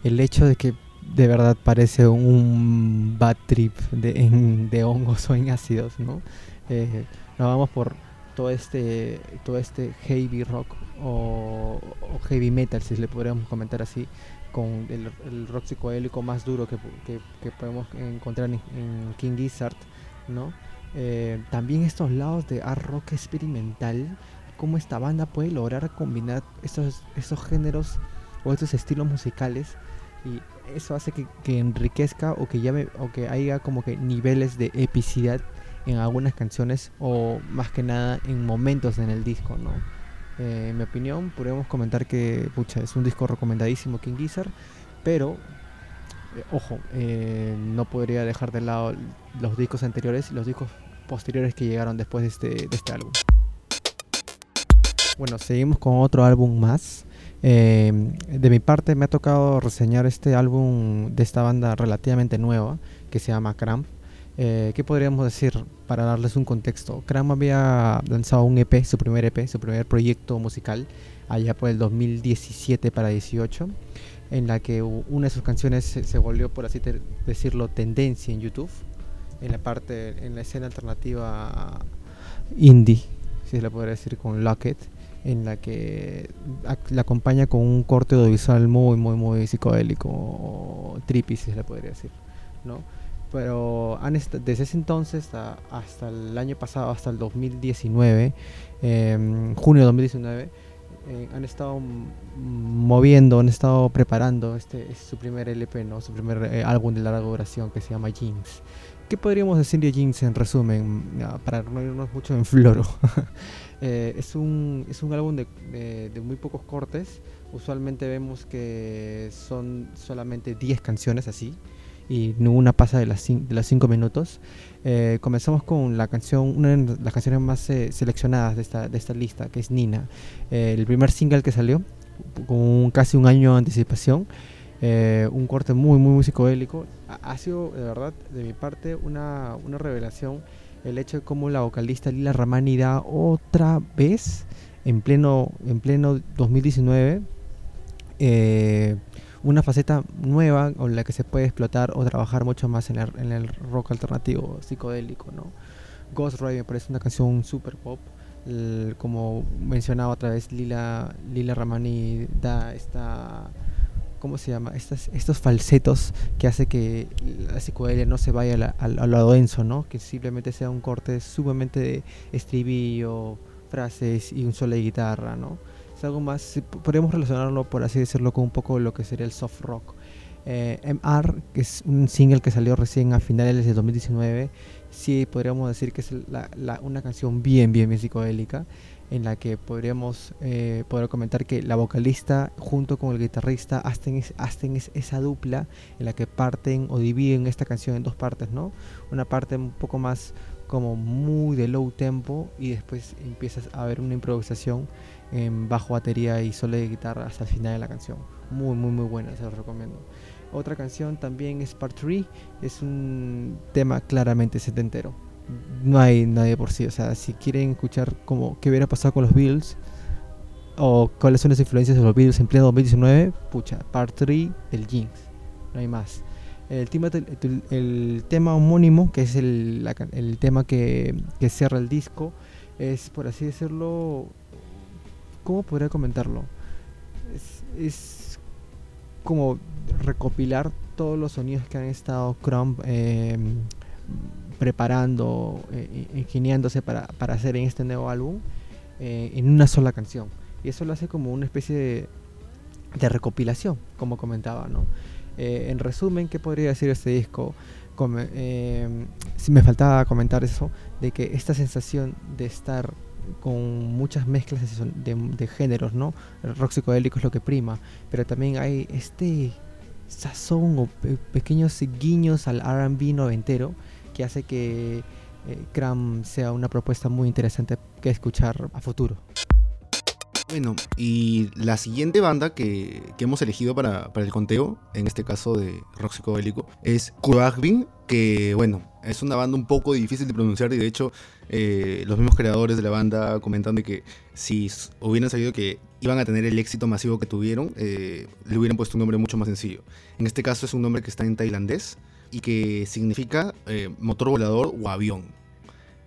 el hecho de que de verdad parece un bad trip de, de hongos o en ácidos, ¿no? Eh, nos vamos por todo este, todo este heavy rock o, heavy metal, si le podríamos comentar así, con el, rock psicodélico más duro que, que, podemos encontrar en, King Gizzard, ¿no? Eh, también estos lados de art rock experimental cómo esta banda puede lograr combinar estos, estos géneros o estos estilos musicales y eso hace que, enriquezca o que llame o que haya como que niveles de epicidad en algunas canciones o más que nada en momentos en el disco, ¿no? Eh, en mi opinión, podríamos comentar que pucha, es un disco recomendadísimo King Gizzard, pero eh, ojo, eh, no podría dejar de lado los discos anteriores y los discos posteriores que llegaron después de este, de este álbum. Bueno, seguimos con otro álbum más. Eh, de mi parte me ha tocado reseñar este álbum de esta banda relativamente nueva que se llama Cramp. Eh, ¿Qué podríamos decir para darles un contexto? Cramp había lanzado un EP, su primer EP, su primer proyecto musical, allá por el 2017 para 18, en la que una de sus canciones se, volvió, por así decirlo, tendencia en YouTube, en la parte, en la escena alternativa indie, si se le podría decir, con Locket en la que la acompaña con un corte audiovisual muy, muy, muy psicodélico, trippy, si se le podría decir, ¿no? Pero han desde ese entonces hasta, el año pasado, hasta el 2019, em, junio de 2019, eh, han estado moviendo, han estado preparando este, su primer LP, ¿no? su primer eh, álbum de larga duración que se llama Jeans. ¿Qué podríamos decir de Jeans en resumen? para no irnos mucho en floro. Eh, es, un, es un álbum de, de, muy pocos cortes. Usualmente vemos que son solamente 10 canciones así. Y ninguna pasa de las 5 minutos. Eh, comenzamos con la canción, una de las canciones más eh, seleccionadas de esta, de esta lista, que es Nina. el primer single que salió, con casi un año de anticipación. un corte muy, muy, muy psicodélico. Ha, ha, sido, de verdad, de mi parte, una, una revelación el hecho de cómo la vocalista Lila Ramani da otra vez en pleno, en pleno 2019 eh, una faceta nueva con la que se puede explotar o trabajar mucho más en el, rock alternativo psicodélico. ¿no? Ghost Rider me parece una canción super pop. como mencionaba otra vez, Lila, Lila Ramani da esta ¿cómo se llama? Estos, estos falsetos que hace que la psicodelia no se vaya al lado denso, ¿no? Que simplemente sea un corte sumamente de estribillo, frases y un solo de guitarra, ¿no? Es algo más, podríamos relacionarlo, por así decirlo, con un poco lo que sería el soft rock. Eh, MR, que es un single que salió recién a finales de 2019, sí podríamos decir que es una canción bien, bien, bien psicodélica en la que podríamos eh, poder comentar que la vocalista junto con el guitarrista hacen, hacen esa dupla en la que parten o dividen esta canción en dos partes, ¿no? Una parte un poco más como muy de low tempo y después empiezas a ver una improvisación en bajo batería y solo de guitarra hasta el final de la canción. Muy, muy, muy buena, se los recomiendo. Otra canción también es Part 3, es un tema claramente setentero no hay nadie por sí. O sea, si quieren escuchar como qué hubiera pasado con los Bills o cuáles son las influencias de los Bills en pleno 2019, pucha, part 3 del Jinx. No hay más. El tema, el, tema homónimo, que es el, el tema que, que, cierra el disco, es por así decirlo. ¿Cómo podría comentarlo? Es, como recopilar todos los sonidos que han estado Crumb eh, preparando, eh, ingeniándose para, para, hacer en este nuevo álbum eh, en una sola canción. Y eso lo hace como una especie de, de recopilación, como comentaba. ¿no? Eh, en resumen, ¿qué podría decir este disco? si me faltaba comentar eso, de que esta sensación de estar con muchas mezclas de, de, géneros, ¿no? El rock psicodélico es lo que prima, pero también hay este sazón o pequeños guiños al RB noventero que hace que eh, sea una propuesta muy interesante que escuchar a futuro. Bueno, y la siguiente banda que, hemos elegido para, el conteo, en este caso de rock psicodélico, es Kuragbin, que bueno, es una banda un poco difícil de pronunciar y de hecho eh, los mismos creadores de la banda comentan de que si hubieran sabido que iban a tener el éxito masivo que tuvieron, eh, le hubieran puesto un nombre mucho más sencillo. En este caso es un nombre que está en tailandés y que significa eh, motor volador o avión.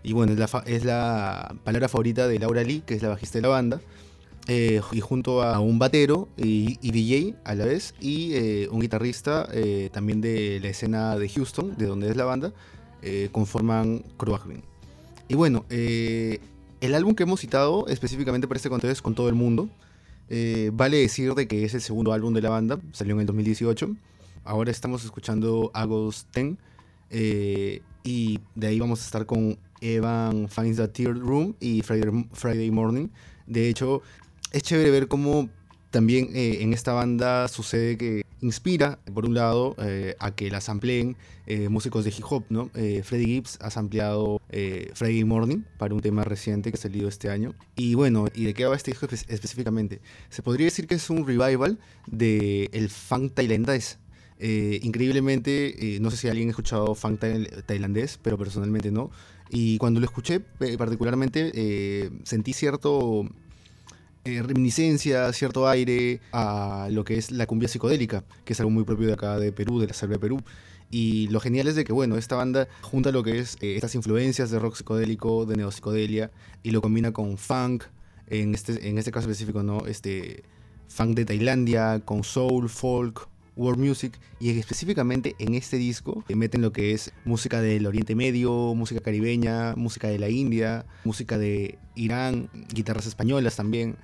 Y bueno, es la, palabra favorita de Laura Lee, que es la bajista de la banda. Eh, y junto a un batero y, DJ a la vez y eh, un guitarrista también de la escena de Houston, de donde es la banda, conforman Croagrin. Y bueno, el álbum que hemos citado específicamente para este contexto es Con todo el mundo. vale decir de que es el segundo álbum de la banda, salió en el 2018. Ahora estamos escuchando Agos 10 eh, y de ahí vamos a estar con Evan Finds the Tear Room y Friday, Morning. De hecho, es chévere ver cómo también eh, en esta banda sucede que inspira, por un lado, eh, a que la sampleen músicos de hip hop, ¿no? Freddie Gibbs ha sampleado Friday Morning para un tema reciente que ha salido este año. Y bueno, ¿y de qué va este disco específicamente? Se podría decir que es un revival del el funk tailandés. Eh, increíblemente, eh, no sé si alguien ha escuchado funk tailandés, pero personalmente no. Y cuando lo escuché, particularmente, eh, sentí cierto reminiscencia, cierto aire a lo que es la cumbia psicodélica, que es algo muy propio de acá de Perú, de la selva de Perú. Y lo genial es de que, bueno, esta banda junta lo que es estas influencias de rock psicodélico, de neopsicodelia, y lo combina con funk, en este, en este caso específico, ¿no? Este, funk de Tailandia, con soul, folk, world music y específicamente en este disco meten lo que es música del Oriente Medio, música caribeña, música de la India, música de Irán, guitarras españolas también.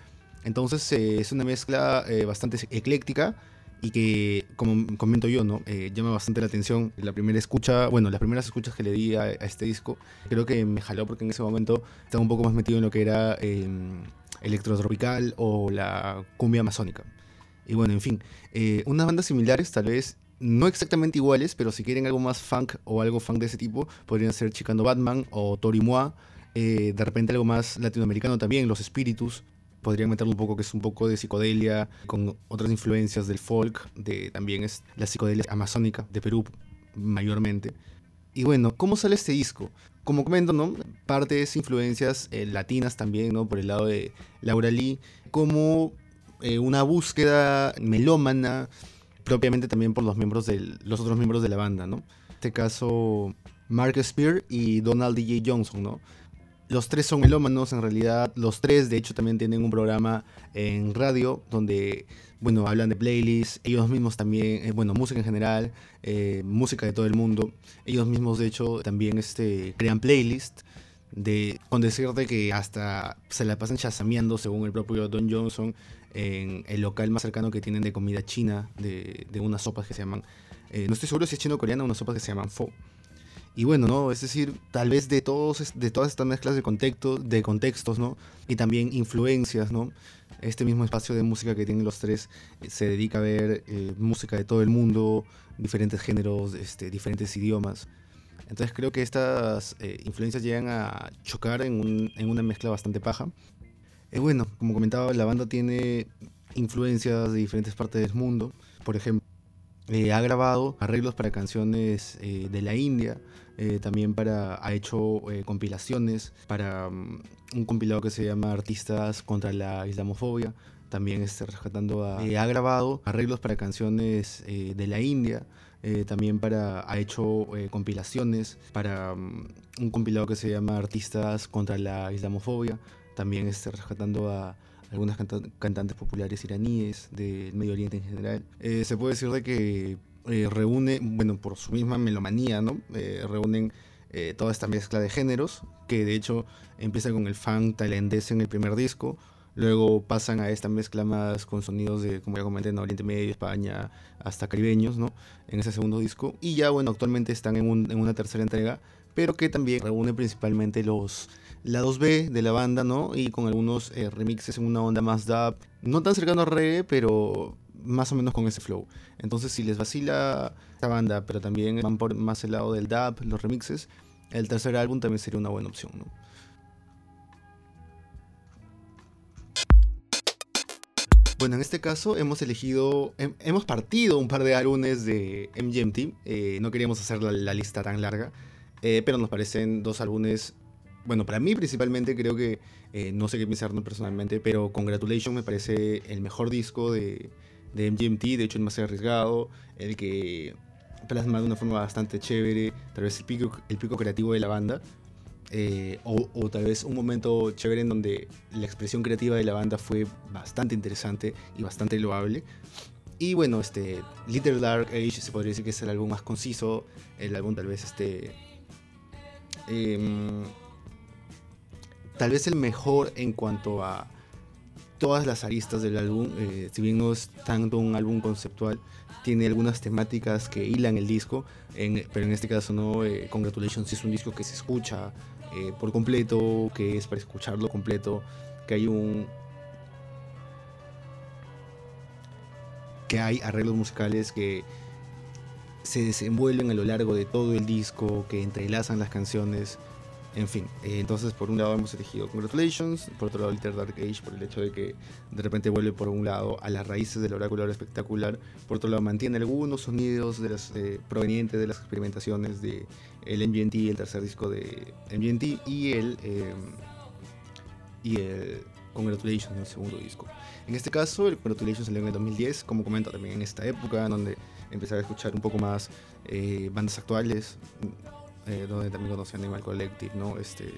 Entonces eh, es una mezcla eh, bastante ecléctica y que, como comento yo, ¿no? Eh, llama bastante la atención. La primera escucha, bueno, las primeras escuchas que le di a, este disco, creo que me jaló porque en ese momento estaba un poco más metido en lo que era em, electrotropical o la cumbia amazónica. Y bueno, en fin, eh, unas bandas similares, tal vez no exactamente iguales, pero si quieren algo más funk o algo funk de ese tipo, podrían ser Chicano Batman o Tori Moi. Eh, de repente algo más latinoamericano también, Los Espíritus. Podrían meterle un poco que es un poco de psicodelia, con otras influencias del folk, de también es la psicodelia amazónica de Perú, mayormente. Y bueno, ¿cómo sale este disco? Como comento, ¿no? Parte es influencias eh, latinas también, ¿no? Por el lado de Laura Lee, como eh, una búsqueda melómana, propiamente también por los miembros de los otros miembros de la banda, ¿no? En este caso, Mark Spear y Donald DJ Johnson, ¿no? Los tres son melómanos, en realidad, los tres de hecho también tienen un programa en radio donde, bueno, hablan de playlists, ellos mismos también, eh, bueno, música en general, eh, música de todo el mundo, ellos mismos de hecho también este, crean playlists de, con decirte que hasta se la pasan chasameando, según el propio Don Johnson, en el local más cercano que tienen de comida china, de, de unas sopas que se llaman, eh, no estoy seguro si es chino o coreana, unas sopas que se llaman pho. Y bueno, ¿no? Es decir, tal vez de, todos, de todas estas mezclas de, contexto, de contextos, ¿no? Y también influencias, ¿no? Este mismo espacio de música que tienen los tres eh, se dedica a ver eh, música de todo el mundo, diferentes géneros, este, diferentes idiomas. Entonces creo que estas eh, influencias llegan a chocar en, un, en, una mezcla bastante paja. Eh, bueno, como comentaba, la banda tiene influencias de diferentes partes del mundo. Por ejemplo, eh, ha grabado arreglos para canciones eh, de la India, eh, también para, ha hecho compilaciones para um, un compilado que se llama Artistas contra la Islamofobia, también está rescatando a, ha grabado arreglos para canciones de la India, también para, ha hecho compilaciones para um, un compilado que se llama Artistas contra la Islamofobia, también está rescatando a algunas canta cantantes populares iraníes del Medio Oriente en general. Eh, se puede decir de que eh, reúne, bueno, por su misma melomanía, ¿no? Eh, reúnen eh, toda esta mezcla de géneros, que de hecho empieza con el funk tailandés en el primer disco, luego pasan a esta mezcla más con sonidos de, como ya comenté, en Oriente Medio, España, hasta caribeños, ¿no? En ese segundo disco, y ya, bueno, actualmente están en, en una tercera entrega, pero que también reúne principalmente los lados B de la banda, ¿no? Y con algunos eh, remixes en una onda más dub, no tan cercano a reggae, pero más o menos con ese flow. Entonces, si les vacila esta banda, pero también van por más el lado del dub, los remixes, el tercer álbum también sería una buena opción, ¿no? Bueno, en este caso hemos elegido, hemos partido un par de álbumes de MGMT. Eh, no queríamos hacer la, la, lista tan larga, eh, pero nos parecen dos álbumes bueno, para mí principalmente creo que, eh, no sé qué pensar personalmente, pero Congratulations me parece el mejor disco de, de MGMT, de hecho el más arriesgado, el que plasma de una forma bastante chévere, tal vez el pico, el pico creativo de la banda, eh, o, tal vez un momento chévere en donde la expresión creativa de la banda fue bastante interesante y bastante loable. Y bueno, este Little Dark Age se podría decir que es el álbum más conciso, el álbum tal vez este... Eh, tal vez el mejor en cuanto a todas las aristas del álbum. Eh, si bien no es tanto un álbum conceptual, tiene algunas temáticas que hilan el disco, pero en este caso no, eh, Congratulations es un disco que se escucha eh, por completo, que es para escucharlo completo, que hay un... que hay arreglos musicales que se desenvuelven a lo largo de todo el disco, que entrelazan las canciones, en fin, eh, entonces por un lado hemos elegido Congratulations, por otro lado Little Dark Age, por el hecho de que de repente vuelve por un lado a las raíces del oráculo espectacular, por otro lado mantiene algunos sonidos eh, provenientes de las experimentaciones de el MGMT, el tercer disco de MGMT y el, eh, y el Congratulations, el segundo disco. En este caso, el Congratulations salió en el 2010, como comento también en esta época, donde empecé a escuchar un poco más eh, bandas actuales eh, donde también conocí Animal Collective, ¿no? Este,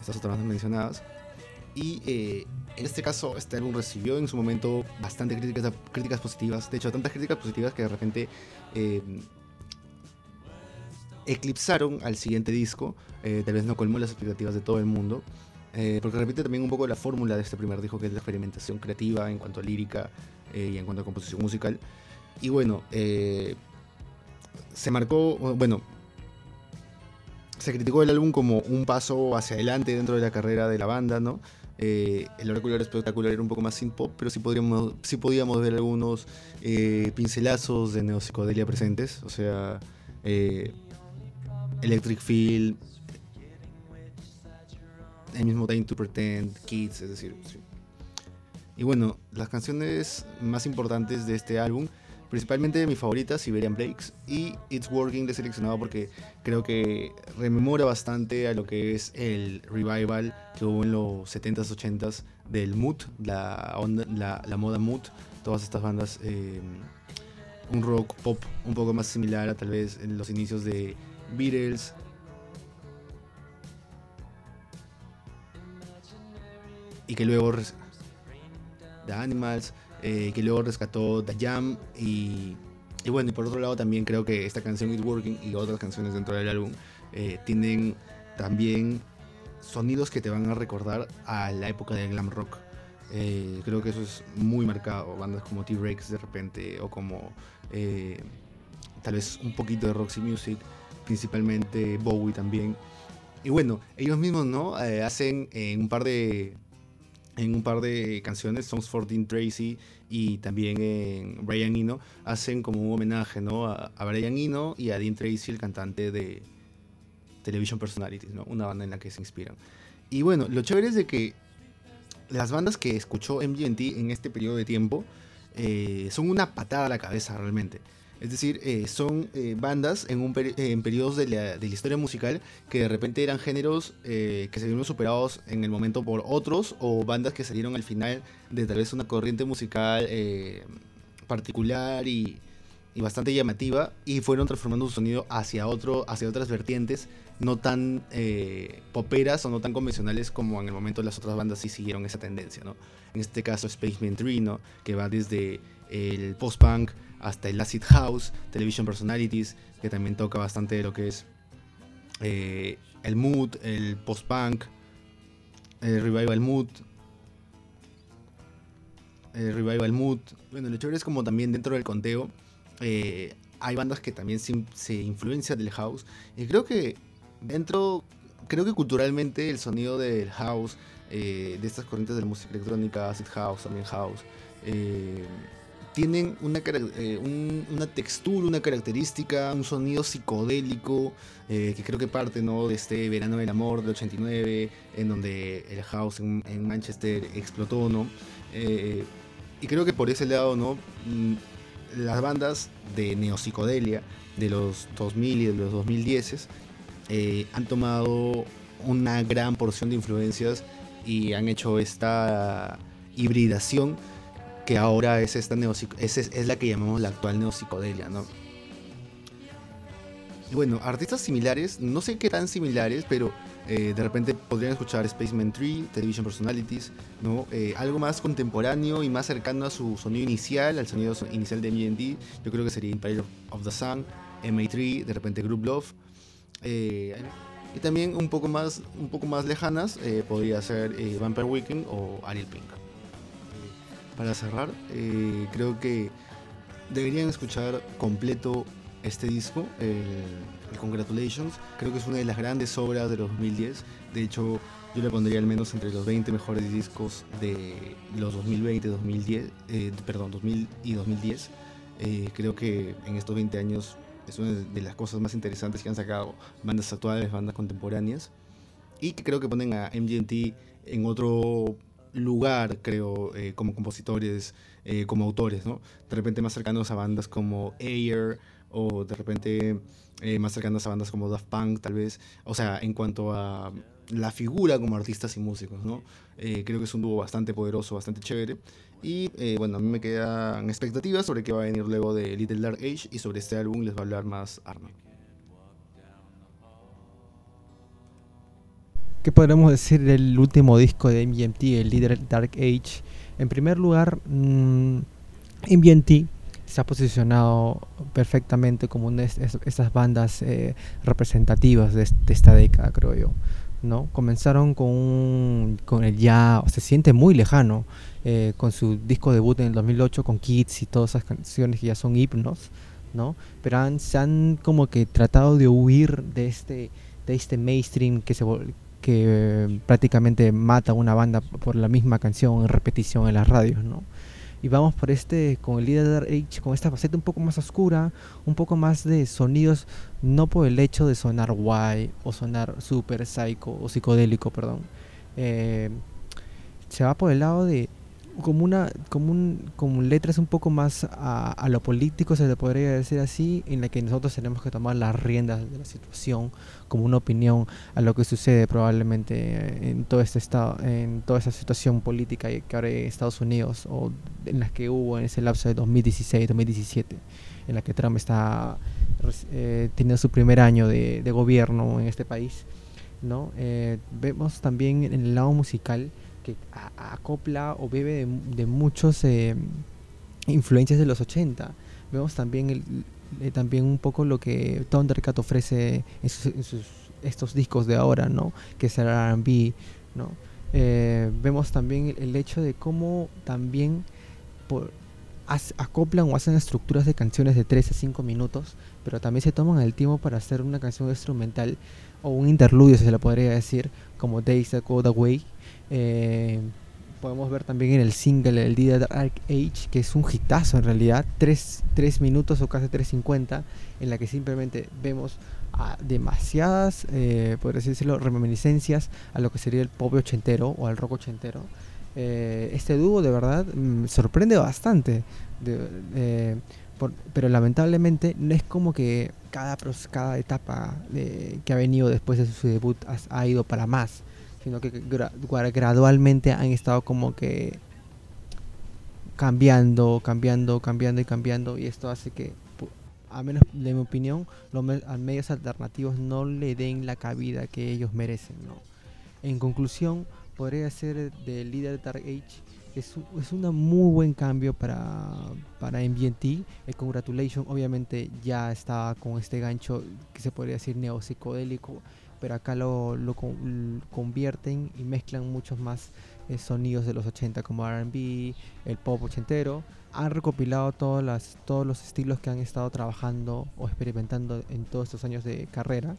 estas otras bandas mencionadas. Y eh, en este caso, este álbum recibió en su momento bastante críticas, críticas positivas. De hecho, tantas críticas positivas que de repente eh, eclipsaron al siguiente disco. Eh, tal vez no colmó las expectativas de todo el mundo. Eh, porque repite también un poco la fórmula de este primer disco, que es la experimentación creativa en cuanto a lírica eh, y en cuanto a composición musical. Y bueno, se marcó, bueno, se criticó el álbum como un paso hacia adelante dentro de la carrera de la banda, ¿no? Eh, el Oracular Espectacular era un poco más sin pop, pero sí, podríamos, sí podíamos ver algunos eh, pincelazos de neopsicodelia presentes, o sea, eh, Electric Feel, el mismo Time to Pretend, Kids, es decir. Y bueno, las canciones más importantes de este álbum Principalmente mi favorita, Siberian Breaks, y It's Working de seleccionado porque creo que rememora bastante a lo que es el revival que hubo en los 70s, 80s del mood, la, onda, la, moda mood, todas estas bandas, eh, un rock pop un poco más similar a tal vez en los inicios de Beatles. Y que luego The Animals, eh, que luego rescató The Jam y, y, bueno, y por otro lado también creo que esta canción It's Working y otras canciones dentro del álbum eh, tienen también sonidos que te van a recordar a la época del glam rock. Eh, creo que eso es muy marcado. Bandas como T-Rex de repente, o como tal vez un poquito de Roxy Music, principalmente Bowie también. Y bueno, ellos mismos no hacen en un par de en un par de canciones, Songs for Dean Tracy y también en Brian Eno, hacen como un homenaje ¿no? a, Brian Eno y a Dean Tracy, el cantante de Television Personalities, ¿no? una banda en la que se inspiran. Y bueno, lo chévere es de que las bandas que escuchó MGMT en este periodo de tiempo eh, son una patada a la cabeza realmente. Es decir, eh, son eh, bandas en, un en periodos de la, de la, historia musical que de repente eran géneros que se vieron superados en el momento por otros o bandas que salieron al final de tal vez una corriente musical particular y, y, bastante llamativa y fueron transformando su sonido hacia, otro, hacia otras vertientes no tan eh, poperas o no tan convencionales como en el momento las otras bandas sí siguieron esa tendencia, ¿no? En este caso Spaceman 3, ¿no? Que va desde el post-punk hasta el acid house, Television Personalities, que también toca bastante de lo que es eh, el mood, el post-punk, el revival mood, el revival mood. Bueno, lo chévere es como también dentro del conteo eh, hay bandas que también se, se influencian del house. Y creo que dentro, creo que culturalmente el sonido del house, eh, de estas corrientes de la música electrónica, acid house, también house, eh, tienen una, eh, una textura, una característica, un sonido psicodélico, que creo que parte ¿no? de este verano del amor del 89, en donde el house en, en Manchester explotó, ¿no? y creo que por ese lado, ¿no? Mm, las bandas de neopsicodelia de los 2000 y de los 2010 eh, han tomado una gran porción de influencias y han hecho esta hibridación que ahora es esta es, es la que llamamos la actual neopsicodelia, ¿no? Bueno, artistas similares, no sé qué tan similares, pero eh, de repente podrían escuchar Spaceman 3, Television Personalities, ¿no? Eh, algo más contemporáneo y más cercano a su sonido inicial, al sonido inicial de MD, yo creo que sería Empire of the Sun, MA3, de repente Group Love, eh, y también un poco más, un poco más lejanas eh, podría ser eh, Vampire Weekend o Ariel Pink. Para cerrar, creo que deberían escuchar completo este disco, el, Congratulations. Creo que es una de las grandes obras de los 2010. De hecho, yo le pondría al menos entre los 20 mejores discos de los 2020, 2010, perdón, 2000 y 2010. creo que en estos 20 años es una de las cosas más interesantes que han sacado bandas actuales, bandas contemporáneas. Y que creo que ponen a MGMT en otro lugar, creo, eh, como compositores, eh, como autores, ¿no? De repente más cercanos a bandas como Air o de repente eh, más cercanos a bandas como Daft Punk, tal vez. O sea, en cuanto a la figura como artistas y músicos, ¿no? creo que es un dúo bastante poderoso, bastante chévere. Y eh, bueno, a mí me quedan expectativas sobre qué va a venir luego de Little Dark Age y sobre este álbum les va a hablar más Arma. ¿Qué podremos decir del último disco de MGMT, el Little Dark Age? En primer lugar, mmm, MGMT se ha posicionado perfectamente como una de estas bandas eh, representativas de, de, esta década, creo yo. ¿No? Comenzaron con, con el ya, se siente muy lejano, eh, con su disco debut en el 2008 con Kids y todas esas canciones que ya son himnos, ¿no? Pero han, se han como que tratado de huir de este, de este mainstream que se que prácticamente mata a una banda por la misma canción en repetición en las radios, ¿no? Y vamos por este con el Leader Age con esta faceta un poco más oscura un poco más de sonidos no por el hecho de sonar guay o sonar super psycho o psicodélico perdón. Eh, se va por el lado de como una como un como letras un poco más a, lo político se le podría decir así en la que nosotros tenemos que tomar las riendas de la situación como una opinión a lo que sucede probablemente en todo este en toda esa situación política que ahora en Estados Unidos o en las que hubo en ese lapso de 2016 2017 en la que Trump está eh, teniendo su primer año de, gobierno en este país no eh, vemos también en el lado musical que acopla o bebe de, muchos eh, influencias de los 80. Vemos también eh, también un poco lo que Thundercat ofrece en sus, estos discos de ahora, ¿no? Que es el R&B, ¿no? eh, vemos también el hecho de cómo también acoplan o hacen estructuras de canciones de 3 a 5 minutos, pero también se toman el tiempo para hacer una canción instrumental o un interludio, se le podría decir, como Days That Go Away. Eh, podemos ver también en el single El Día Dark Age, que es un hitazo en realidad, 3, minutos o casi 3.50, en la que simplemente vemos a demasiadas, eh, por así decirlo, reminiscencias a lo que sería el pop ochentero o al rock ochentero. Eh, este dúo de verdad mm, sorprende bastante, de- eh, por- pero lamentablemente no es como que cada, cada etapa de- que ha venido después de su debut ha, ido para más, sino que gradualmente han estado como que cambiando, cambiando, cambiando y cambiando y esto hace que, a menos de mi opinión, los medios alternativos no le den la cabida que ellos merecen, ¿no? En conclusión, podría ser del líder de Dark Age es, es un muy buen cambio para, para MGT. El Congratulation obviamente ya está con este gancho que se podría decir neopsicodélico, pero acá lo, lo convierten y mezclan muchos más eh, sonidos de los 80 como RB, el pop ochentero. Han recopilado todas las, todos los estilos que han estado trabajando o experimentando en todos estos años de carrera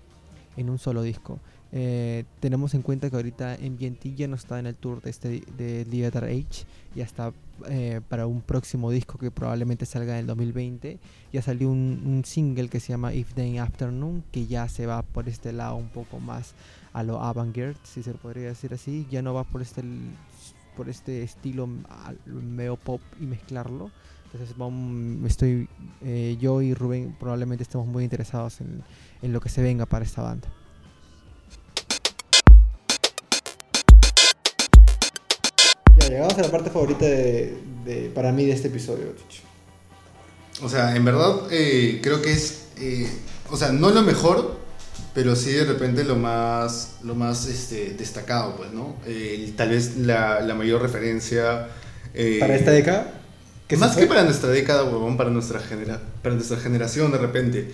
en un solo disco. Eh, tenemos en cuenta que ahorita MGT ya no está en el tour de este de Theater Age, ya está eh, para un próximo disco que probablemente salga en el 2020. Ya salió un, un single que se llama If Day Afternoon, que ya se va por este lado un poco más a lo avant-garde, si se podría decir así. Ya no va por este por este estilo medio pop y mezclarlo. Entonces vamos, estoy, eh, yo y Rubén probablemente estemos muy interesados en, en lo que se venga para esta banda. Llegamos a la parte favorita de, de- para mí de este episodio, Chucho. O sea, en verdad eh, creo que es, eh, o sea, no lo mejor, pero sí de repente lo más, lo más este, destacado, pues, ¿no? Eh, tal vez la, la mayor referencia... Para esta década. ¿qué se Más que para nuestra década, huevón, para nuestra, genera para nuestra generación de repente.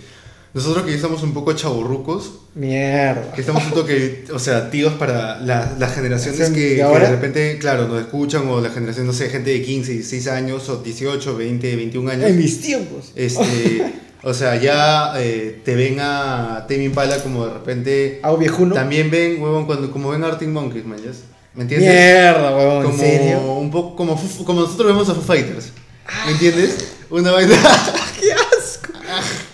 Nosotros que estamos un poco chaburrucos, Mierda. que estamos un toque, o sea, tíos para la- las generaciones ¿Generación que, que de repente, claro, nos escuchan, o la generación, no sé, gente de 15, 16 años, o 18, 20, 21 años. En mis tiempos. Este, o sea, ya eh, te ven a Tame Impala como de repente. Hago viejuno. También ven, huevón, cuando, como ven a Arctic Monkeys, man, ¿ya? ¿Me entiendes? Mierda, huevón, como, ¿en serio? Un poco como, como nosotros vemos a Foo Fighters. ¿Me entiendes? Una vaina.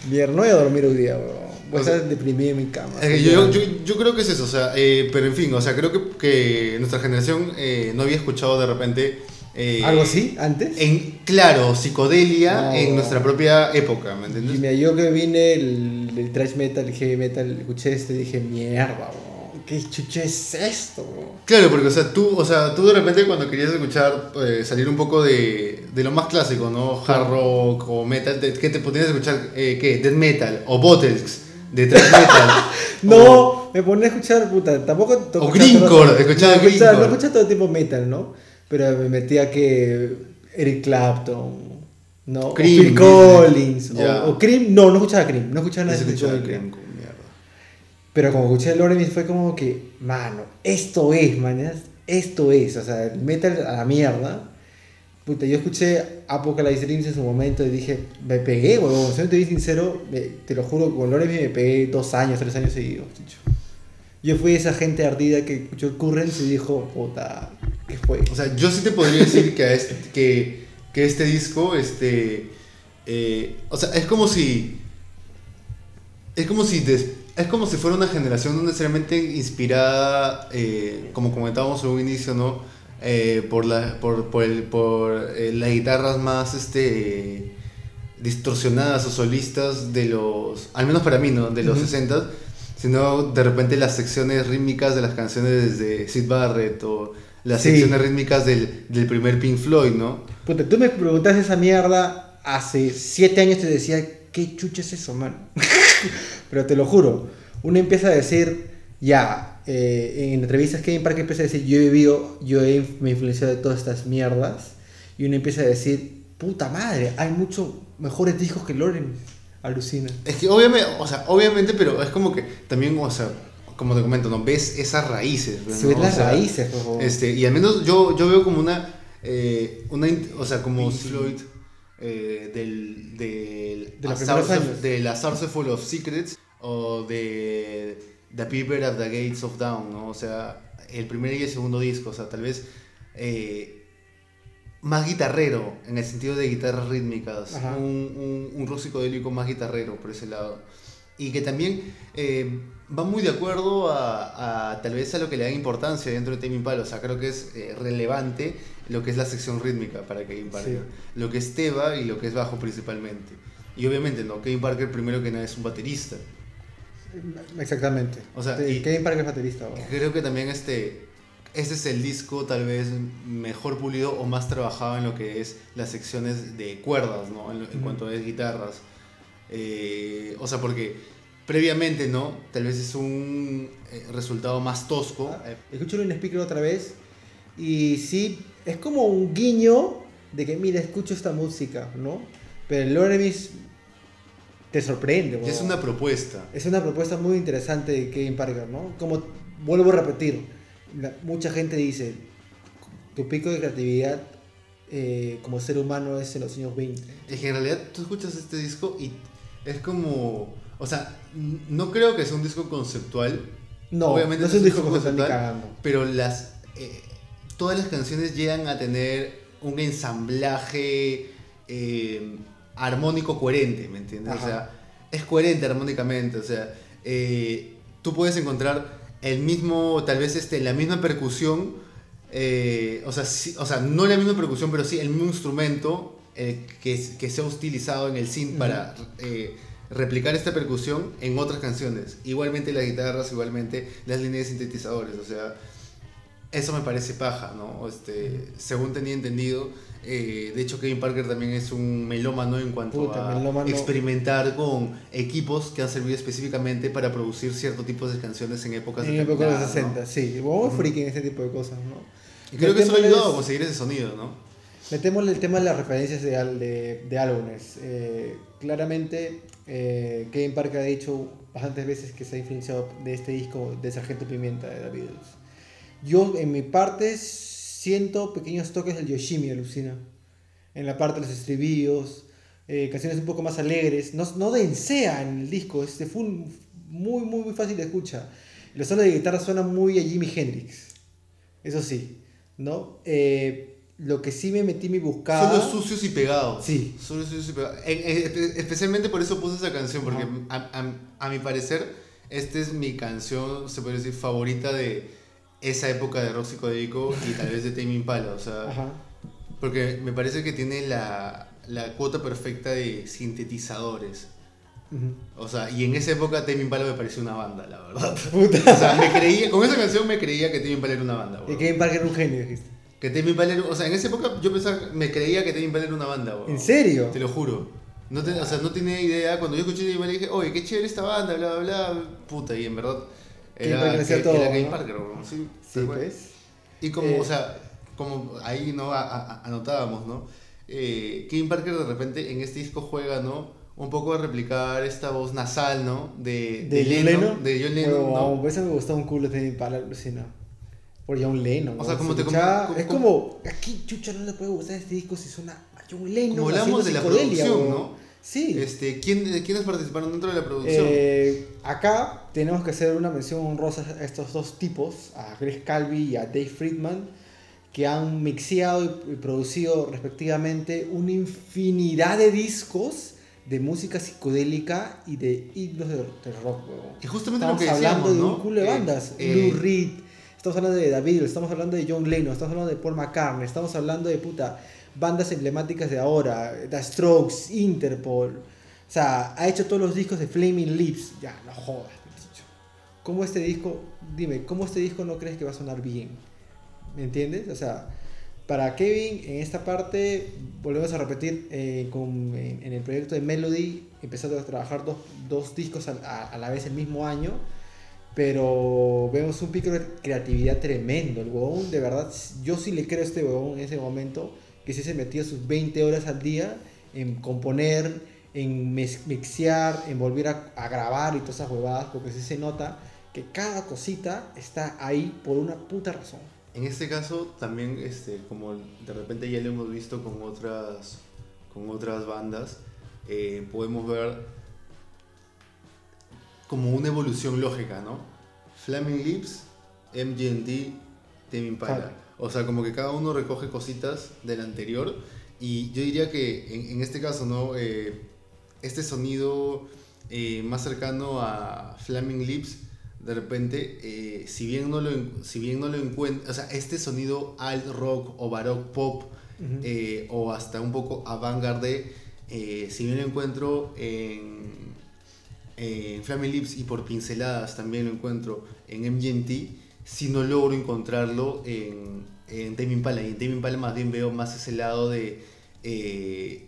Mierda, no voy a dormir hoy día, huevón. Voy a O sea, estar deprimido en mi cama. Yo, yo, yo creo que es eso, o sea, eh, pero en fin, o sea, creo que, que nuestra generación eh, no había escuchado de repente. eh, ¿Algo así? ¿Antes? En, claro, psicodelia No. en nuestra propia época, ¿me Y entiendes? mira, yo que vine el, el thrash metal, el heavy metal, escuché este y dije, mierda, huevón. ¿Qué chucha es esto? Claro, porque o sea, tú, o sea, tú de repente cuando querías escuchar, eh, salir un poco de, de lo más clásico, ¿no? Hard rock o metal, ¿qué te podías escuchar? Eh, ¿Qué? Death metal o Bottles de thrash metal. No, me ponía a escuchar, puta, tampoco... O todo- escuchaba no, grindcore. No escuchaba todo tipo metal, ¿no? Pero me metía que Eric Clapton, ¿no? O Cream, Phil Collins, o, o Cream, no, no escuchaba Cream, no escuchaba nada Ese de escuchaba. Cream. Pero como escuché Lorem fue como que, mano, esto es, man, esto es, o sea, el metal a la mierda. Puta, yo escuché Apocalypse Dreams en su momento y dije, me pegué, huevón, si no te digo sincero, te lo juro, con Lorem me pegué dos años, tres años seguidos, chicho. Yo fui esa gente ardida que escuchó Currents y dijo, puta, ¿qué fue? O sea, yo sí te podría decir que, este, que, que este disco, este, eh, o sea, es como si, es como si, des- es como si fuera una generación no necesariamente inspirada, eh, como comentábamos en un inicio, ¿no? Eh, por, la, por, por, el- por eh, las guitarras más, este, distorsionadas o solistas de los, al menos para mí, ¿no? De los Ujú. 60 sino de repente las secciones rítmicas de las canciones de Sid Barrett o las Sí. secciones rítmicas del, del primer Pink Floyd, ¿no? Puta, tú me preguntaste esa mierda hace siete años te decía, ¿qué chucha es eso, mano? Pero te lo juro, uno empieza a decir, ya, eh, en entrevistas Kevin Parker empieza a decir, yo he vivido, yo he, me he influenciado de todas estas mierdas, y uno empieza a decir, puta madre, hay muchos mejores discos que Loren, alucina. Es que obviamente, o sea, obviamente, pero es como que también, o sea, como te comento, ¿no? Ves esas raíces. ¿no? Se ven O las sea, raíces, por favor. Este, y al menos yo, yo veo como una, eh, una o sea, como Pink Floyd eh, del, del, De los A primeros Source- años. de la Source Full of Secrets o de The People at the Gates of Dawn, ¿no? O sea, el primer y el segundo disco, o sea, tal vez eh, más guitarrero, en el sentido de guitarras rítmicas, Ajá. un, un, un rock psicodélico más guitarrero por ese lado. Y que también eh, va muy de acuerdo a, a tal vez a lo que le da importancia dentro de Tame Impala. O sea, creo que es eh, relevante lo que es la sección rítmica para Kevin Parker. Lo que es Teba y lo que es bajo principalmente. Y obviamente, ¿no? Kevin Parker primero que nada es un baterista. Exactamente. O sea, Sí, y- Kevin Parker es baterista. Creo que también este, este es el disco tal vez mejor pulido o más trabajado en lo que es las secciones de cuerdas, ¿no? En, lo- en Ujú. cuanto a guitarras. Eh, o sea, porque previamente, ¿no? Tal vez es un eh, resultado más tosco. Eh, Escúchalo en speaker otra vez. Y sí, es como un guiño de que, mira, escucho esta música, ¿no? Pero el Loremis te sorprende, weón. es una propuesta. Es una propuesta muy interesante de Kevin Parker, ¿no? Como vuelvo a repetir, la- mucha gente dice, tu pico de creatividad eh, como ser humano es en los años 20. Es que en realidad tú escuchas este disco y es como... O sea, no creo que sea un disco conceptual, No, Obviamente no es un disco están ni conceptual, cagando. pero las eh, todas las canciones llegan a tener un ensamblaje eh, armónico coherente, ¿me entiendes? Ajá. O sea, es coherente armónicamente, o sea, eh, tú puedes encontrar el mismo, tal vez este, la misma percusión, eh, o, sea, sí- o sea, no la misma percusión, pero sí el mismo instrumento eh, que, que se ha utilizado en el synth para replicar esta percusión en otras canciones. Igualmente las guitarras, igualmente las líneas de sintetizadores, o sea, eso me parece paja, ¿no? Este, según tenía entendido, eh, de hecho Kevin Parker también es un melómano en cuanto Puta, a melómano. experimentar con equipos que han servido específicamente para producir ciertos tipos de canciones en épocas En época de los determinadas, 60, ¿no? sí. Vamos friki en este tipo de cosas, ¿no? Y creo que eso Metémosles- ayudado a conseguir ese sonido, ¿no? Metémosle el tema de las referencias de, de, de álbumes. Eh, claramente, eh, Kevin Parker ha dicho bastantes veces que se ha influenciado de este disco de Sargento Pimienta de The Beatles. Yo, en mi parte, siento pequeños toques del Yoshimi, alucina. En la parte de los estribillos, eh, canciones un poco más alegres. No, no densea en el disco, es de full, muy, muy, muy fácil de escuchar. Los solos de guitarra suenan muy a Jimi Hendrix. Eso sí, ¿no? Eh, lo que sí me metí mi buscada. Solo sucios y pegados. Sí. Solo sucios y pegados. En- en- espe- especialmente por eso puse esa canción, porque a- a mi parecer, esta es mi canción, se puede decir, favorita de esa época de rock psicodélico y tal vez de Tame Impala. O sea, Ajá. porque me parece que tiene la, la cuota perfecta de sintetizadores. Ujú. O sea, y en esa época Tame Impala me pareció una banda, la verdad. Puta. O sea, me creía, con esa canción me creía que Tame Impala era una banda. Y weón. Kevin Parker era un genio, dijiste. Que Tame Impala era- o sea, en esa época yo pensaba, me creía que Tame Impala era una banda, weón. ¿En serio? Te lo juro. No te- o sea, no tenía idea. Cuando yo escuché Tame Impala dije, oye, qué chévere esta banda, bla, bla, bla. Puta, y en verdad era, que- todo, era Kevin ¿no? Parker. Sí, Sí, pues. Y como, Eh, o sea, como ahí no A- a- anotábamos, ¿no? Eh, Kevin Parker de repente en este disco juega, ¿no? Un poco a replicar esta voz nasal, ¿no? De, ¿De John Lennon? De John Lennon, Huevón, ¿no? eso me gustó un culo de Impala, alucina. Por John Lennon. O sea, como te- escuchaba- como- Es como, aquí chucha no le puede gustar este disco si suena a John Lennon. Como hablamos de la producción. ¿no? Sí. Este, ¿quién, ¿Quiénes participaron dentro de la producción? Eh, acá tenemos que hacer una mención honrosa a estos dos tipos, a Greg Calvi y a Dave Friedman, que han mixeado y, producido respectivamente una infinidad de discos de música psicodélica y de himnos de, rock. justamente Estamos lo que hablando decíamos, de ¿no? un culo de Eh, bandas. eh, Lou Reed, estamos hablando de David, estamos hablando de John Lennon, estamos hablando de Paul McCartney, estamos hablando de puta bandas emblemáticas de ahora, The Strokes, Interpol. O sea, ha hecho todos los discos de Flaming Lips. Ya, no jodas, bicho. ¿Cómo este disco, dime, cómo este disco no crees que va a sonar bien? ¿Me entiendes? O sea, para Kevin, en esta parte, volvemos a repetir, eh, con- en, en el proyecto de Melody, empezando a trabajar dos, dos discos a, a- a la vez el mismo año, pero vemos un pico de creatividad tremendo. El huevón, de verdad, yo sí le creo a este huevón en ese momento, que sí se metía sus 20 horas al día en componer, en mixear, en volver a, a grabar y todas esas huevadas, porque sí se nota que cada cosita está ahí por una puta razón. En este caso también, este, como de repente ya lo hemos visto con otras, con otras bandas, eh, podemos ver como una evolución lógica, ¿no? Flaming Lips, MGMT, Tame Impala. O sea, como que cada uno recoge cositas del anterior y yo diría que en, en este caso, ¿no? Eh, este sonido eh, más cercano a Flaming Lips, de repente, eh, si bien no lo, si bien no lo encuentro, o sea, este sonido alt rock o baroque pop o hasta un poco avant-garde, si bien lo encuentro en, en Flaming Lips y por pinceladas también lo encuentro en MGMT, si no logro encontrarlo en, en Tame Impala. Y en Tame Impala más bien veo más ese lado de eh,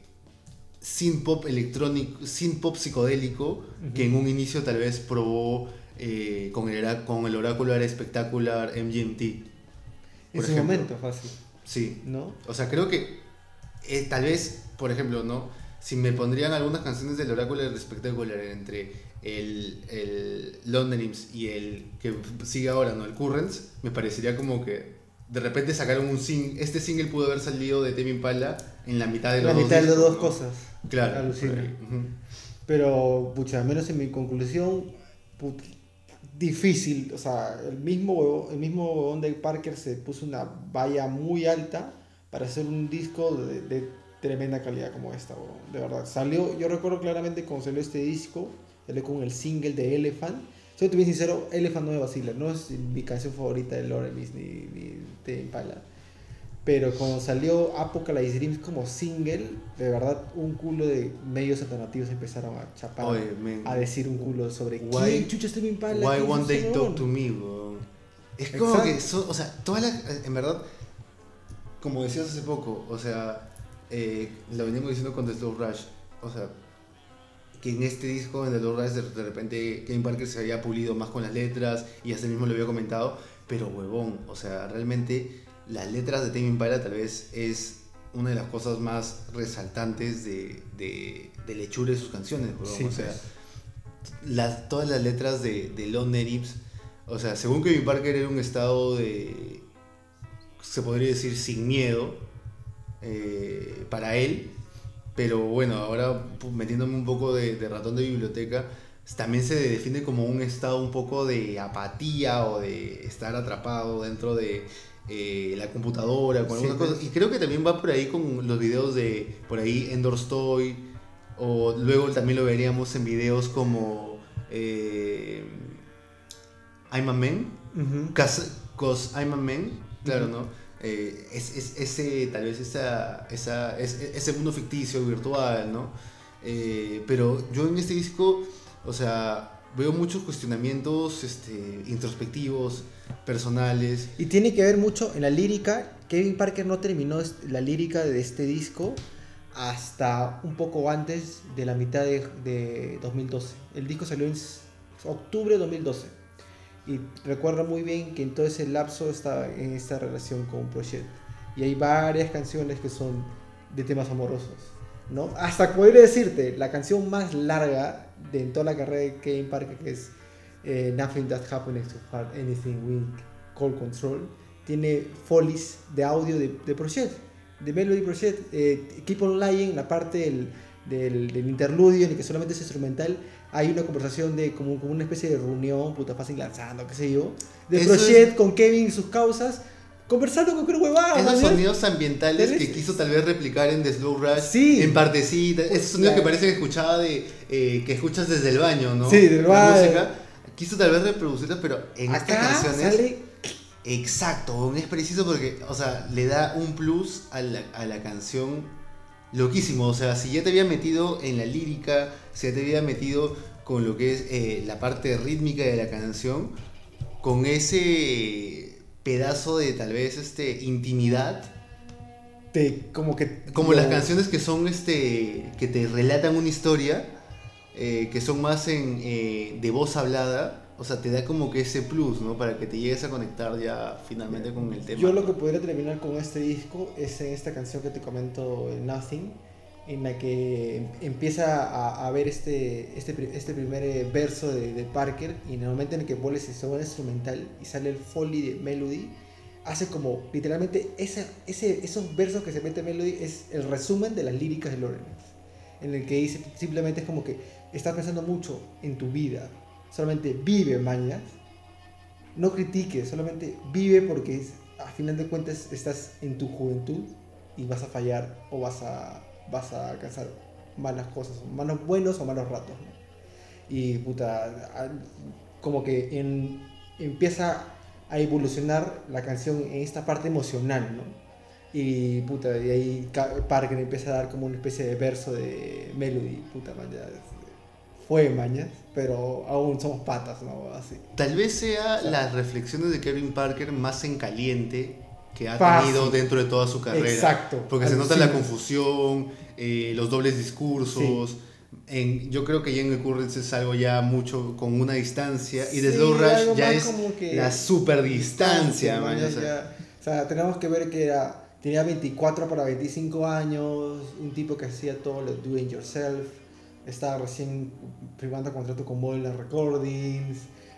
synth pop electrónico, synth pop psicodélico, que en un inicio tal vez probó eh, con, el, con el oráculo era espectacular MGMT. en su ejemplo. momento, fácil, Sí, ¿no? o sea, creo que eh, tal vez, por ejemplo, ¿no? Si me pondrían algunas canciones del Oráculo del Espectacular entre el, el London Imps y el que sigue ahora, ¿no? El Currents, me parecería como que de repente sacaron un single. Este single pudo haber salido de Tame Impala en la mitad de los La dos mitad de las dos ¿no? cosas. Claro. Alucina. Pero, pucha, al menos en mi conclusión, put- difícil. O sea, el mismo, huevo- el mismo huevón de Parker se puso una valla muy alta para hacer un disco de, de tremenda calidad como esta, huevón. De verdad. Salió, yo recuerdo claramente cuando salió este disco, salió con el single de Elephant. Soy bien sincero, Elephant no me vacila. No es mi canción favorita de Lorelis ni, ni de Impala. Pero cuando salió Apocalypse Dreams como single, de verdad un culo de medios alternativos empezaron a chapar, Oye, a decir un culo sobre Why- quién chucha Impala. Why won't they huevón?". talk to me, weón? Es como Exacto. que, o sea, todas las, en verdad, como decías hace poco, o sea, eh, lo veníamos diciendo con The Slow Rush, o sea, que en este disco, en The Slow Rush, de, repente Kevin Parker se había pulido más con las letras y hasta mismo lo había comentado, pero huevón, o sea, realmente las letras de Tame Impala tal vez es una de las cosas más resaltantes de, de, de de sus canciones, huevón, Sí, o sea, pues. las, todas las letras de, de London Ips, o sea, según Kevin Parker era un estado de, se podría decir, sin miedo eh, para él, pero bueno, ahora pu- metiéndome un poco de, de ratón de biblioteca, también se define como un estado un poco de apatía o de estar atrapado dentro de eh, la computadora, con Sí, pues. Y creo que también va por ahí con los videos de, por ahí, Endorse Toy, o luego también lo veríamos en videos como eh, I'm a Man. Cause, 'Cause I'm a Man, claro. ¿no? Eh, es, es- ese, tal vez esa, esa, es- ese mundo ficticio, virtual, ¿no? Eh, pero yo en este disco, o sea, veo muchos cuestionamientos este, introspectivos, personales. Y tiene que ver mucho en la lírica. Kevin Parker no terminó la lírica de este disco hasta un poco antes de la mitad de, de 2012. El disco salió en octubre de 2012. Y recuerdo muy bien que en todo ese lapso estaba en esta relación con Project. Y hay varias canciones que son de temas amorosos. ¿no? Hasta podría decirte, la canción más larga de en toda la carrera de Kevin Parker, que es eh, Nothing That Happens to Heart Anything With Call Control, tiene folies de audio de, de Project, de Melody Project. Eh, Keep On Lying, la parte del, del, del interludio en el que solamente es instrumental, hay una conversación de como, como una especie de reunión, puta fácil lanzando, qué sé yo, de Eso Project con Kevin y sus causas, conversando con qué huevada. Esos ¿no? sonidos ambientales Tal que quiso tal vez replicar en The Slow Rush, Sí. en partecita, esos sonidos La- que parece que escuchaba de, eh, que escuchas desde el baño, ¿no? Sí, del La baño. música, quiso tal vez reproducirlas, pero en estas Acá canciones... sale Exacto, es preciso porque, o sea, le da un plus a la, a la canción loquísimo. O sea, si ya te había metido en la lírica, si ya te había metido con lo que es eh, la parte rítmica de la canción, con ese pedazo de tal vez este intimidad, te, como que como lo- las canciones que son este que te relatan una historia, eh, que son más en eh, de voz hablada. O sea, te da como que ese plus, ¿no? Para que te llegues a conectar ya finalmente con el tema. Yo lo que podría terminar con este disco es en esta canción que te comento, el Nothing, en la que empieza a, ver este, este, este primer eh, verso de, Parker y en el momento en el que Wallace se sube instrumental y sale el foley de Melody, hace como literalmente esa, ese, esos versos que se mete Melody es el resumen de las líricas de Lawrence, en el que dice simplemente es como que estás pensando mucho en tu vida, solamente vive mañas, no critiques, solamente vive porque es- a final de cuentas estás en tu juventud y vas a fallar o vas a, vas a alcanzar malas cosas, malos buenos o malos ratos. ¿no? Y puta, como que en- empieza a evolucionar la canción en esta parte emocional, ¿no? Y puta, de ahí Parker empieza a dar como una especie de verso de melody, puta man, ya, fue mañas, pero aún somos patas, ¿no? Así. Tal vez sea las reflexiones de Kevin Parker más en caliente que ha Fácil. tenido dentro de toda su carrera. Exacto. Porque se nota la confusión, eh, los dobles discursos. En, yo creo que ya en es algo ya mucho con una distancia. Y de Sí, Slow Rush ya es la super distancia, man, ya, o sea. ya. O sea, tenemos que ver que era, tenía 24 para 25 años, un tipo que hacía todo lo do it yourself, estaba recién firmando contrato con Modeler Recordings,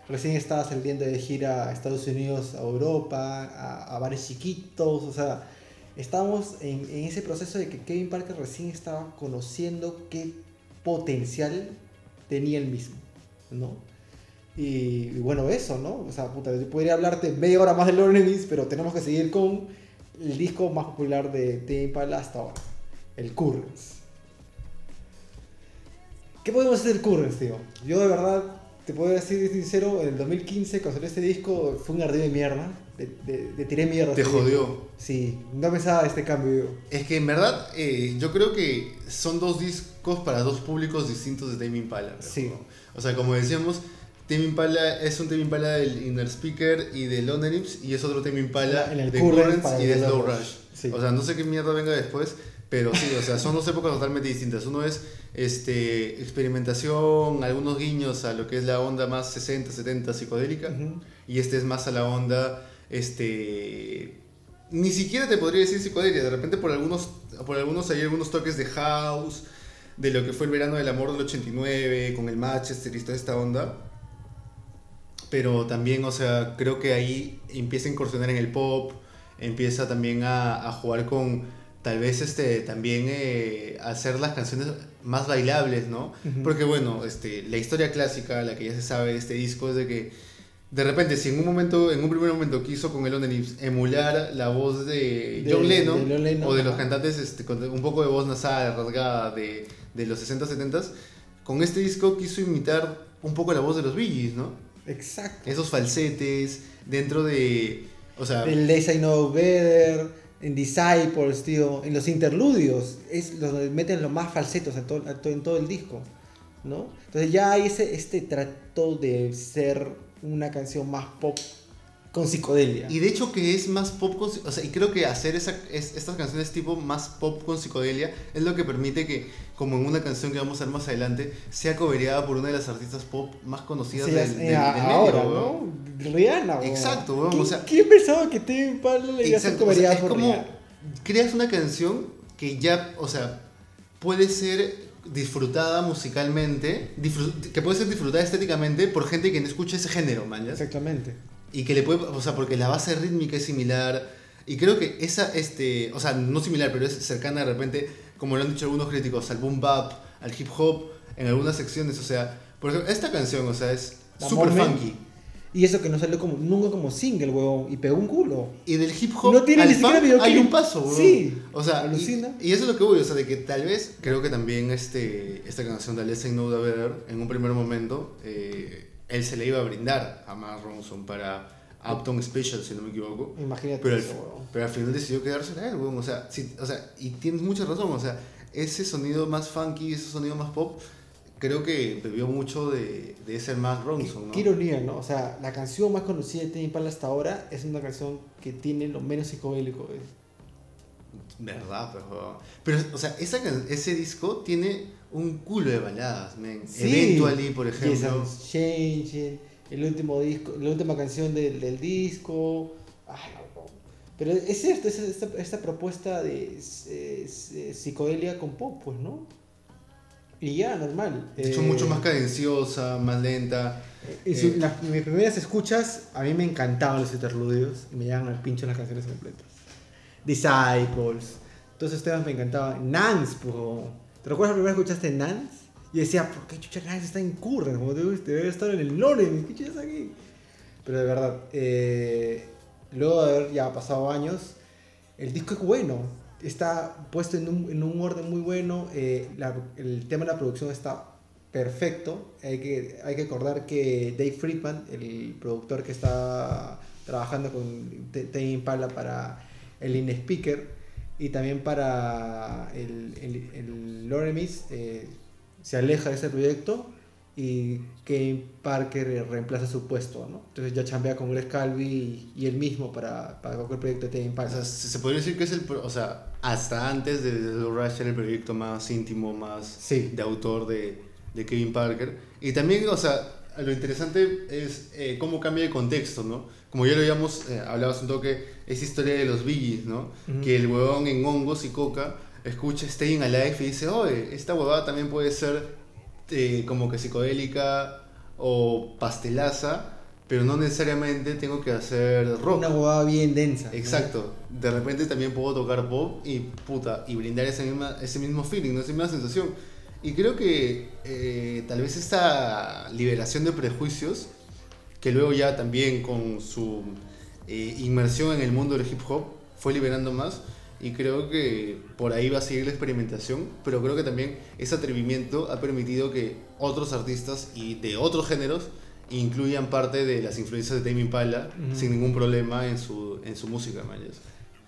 recién estaba saliendo de gira a Estados Unidos, a Europa, a, a bares chiquitos, o sea, estábamos en, en ese proceso de que Kevin Parker recién estaba conociendo qué potencial tenía él mismo, ¿no? Y, y bueno, eso, ¿no? O sea, puta, yo podría hablarte media hora más de Lord Enemies, pero tenemos que seguir con el disco más popular de Tame Impala hasta ahora, el Currents. ¿Qué podemos hacer Currents, tío? Yo de verdad, te puedo decir sincero, en el 2015 cuando salió este disco fue un ardido de mierda, le, tiré mierda. Te disco. jodió. Sí, no pensaba este cambio yo. Es que en verdad eh, yo creo que son dos discos para dos públicos distintos de Tame Impala. ¿no? Sí. O sea, como decíamos, Tame Impala es un Tame Impala del Inner Speaker y del Onyx y es otro Tame Impala de Currents Currents y de Slow Rush. Rush. Sí. O sea, no sé qué mierda venga después, pero sí, o sea, son dos épocas totalmente distintas. Uno es este, experimentación, algunos guiños a lo que es la onda más 60, 70 psicodélica y este es más a la onda este ni siquiera te podría decir psicodelia. De repente por algunos por algunos hay algunos toques de house de lo que fue el verano del amor del 89 con el Manchester y toda esta onda. Pero también o sea creo que ahí empieza a incursionar en el pop empieza también a, a jugar con tal vez este también eh, hacer las canciones más bailables no porque bueno este la historia clásica la que ya se sabe de este disco es de que de repente, si en un momento, en un primer momento quiso con el On Lips emular la voz de, De- John Lennon, de Lennon, o de los cantantes este, con un poco de voz nasal, rasgada de, de los 60, 70, con este disco quiso imitar un poco la voz de los Bee ¿no? Exacto. Esos falsetes dentro de, o sea, En Less I Know Better, en Disciples, tío, en los interludios, es los meten los más falsetos en todo, en todo el disco, ¿no? Entonces ya hay ese, este trato de ser una canción más pop con psicodelia. Y de hecho que es más pop con, o sea, y creo que hacer esa, es- estas canciones tipo más pop con psicodelia es lo que permite que, como en una canción que vamos a ver más adelante, sea cobereada por una de las artistas pop más conocidas Sí, del, es- del- del medio, ahora, weón. ¿no? Rihanna, weón. Exacto, weón, ¿Quién, o sea- ¿Quién pensaba que Tame Impala le iba a ser Exacto, o sea, cobereada por como Rihanna? creas una canción que ya, o sea, puede ser disfrutada musicalmente, que puede ser disfrutada estéticamente por gente que no escucha ese género, man, ¿ya? Exactamente. Y que le puede, o sea, porque la base rítmica es similar. Y creo que esa, este, o sea, no similar, pero es cercana de repente, como lo han dicho algunos críticos, al boom bap, al hip hop, en algunas secciones. O sea, por ejemplo, esta canción, o sea, es Mormon. funky. Y eso que no salió como, nunca como single, weón, y pegó un culo. Y del hip hop No tiene al ni siquiera hay un paso, weón. Sí, O sea, alucina. Y, y eso es lo que voy, o sea, de que tal vez, creo que también este, esta canción de Know The Better, en un primer momento, eh, él se le iba a brindar a Mark Ronson para Uptown Special, si no me equivoco. Imagínate Pero al, eso, weón. pero al final decidió quedársela a él, weón. O sea, sí, o sea, y tienes mucha razón, o sea, ese sonido más funky, ese sonido más pop, creo que bebió mucho de, de ese Mark Ronson, ¿no? Qué ironía, ¿no? O sea, la canción más conocida de Tame Impala hasta ahora es una canción que tiene lo menos psicodélico. ¿eh? Verdad, pero. Pero, o sea, esa ese disco tiene un culo de baladas, men. Sí. Eventually, por ejemplo. Changing, el último disco, la última canción del, del disco. Ay, Pero es cierto, es esta, esta propuesta de eh, eh, psicodelia con pop, pues, ¿no? Y ya, normal. De hecho, Eh, mucho más cadenciosa, más lenta. Eh, las- mis primeras escuchas, a mí me encantaban los interludios y me llegaban al pincho las canciones completas. Disciples, todos esos temas me encantaban. Nance, po. ¿Te recuerdas la primera vez que escuchaste Nance? Y decía, ¿por qué chucha Nance está en? Como debe, debe estar en el Loren, ¿qué chucha aquí? Pero de verdad, eh, luego de haber ya pasado años, el disco es bueno. Está puesto en un, en un orden muy bueno. eh, el tema de la producción está perfecto. Hay que, hay que acordar que Dave Friedman, el productor que está trabajando con Tame Impala para el In Speaker y también para el, el, el Loremis, eh, se aleja de ese proyecto y Kane Parker reemplaza su puesto, ¿no? Entonces ya chambea con Greg Calvi y, y él mismo para, para cualquier proyecto de Tame O Impala. sea, se podría decir que es el. O sea, hasta antes de The Rush era el proyecto más íntimo, más Sí. de autor de, de Kevin Parker. Y también, o sea, lo interesante es eh, cómo cambia el contexto, ¿no? Como ya lo habíamos eh, hablado hace un toque, esa historia de los Biggies, ¿no? Ujú. Que el huevón en hongos y coca escucha Staying Alive y dice, oye, esta huevada también puede ser eh, como que psicodélica o pastelaza, pero no necesariamente tengo que hacer rock. Una huevada bien densa. ¿no? Exacto. De repente también puedo tocar pop y puta, y brindar ese, misma, ese mismo feeling, ¿no? esa misma sensación. Y creo que eh, tal vez esta liberación de prejuicios, que luego ya también con su eh, inmersión en el mundo del hip hop fue liberando más. Y creo que por ahí va a seguir la experimentación, pero creo que también ese atrevimiento ha permitido que otros artistas y de otros géneros incluyan parte de las influencias de Tame Impala Ujú. sin ningún problema en su, en su música, man.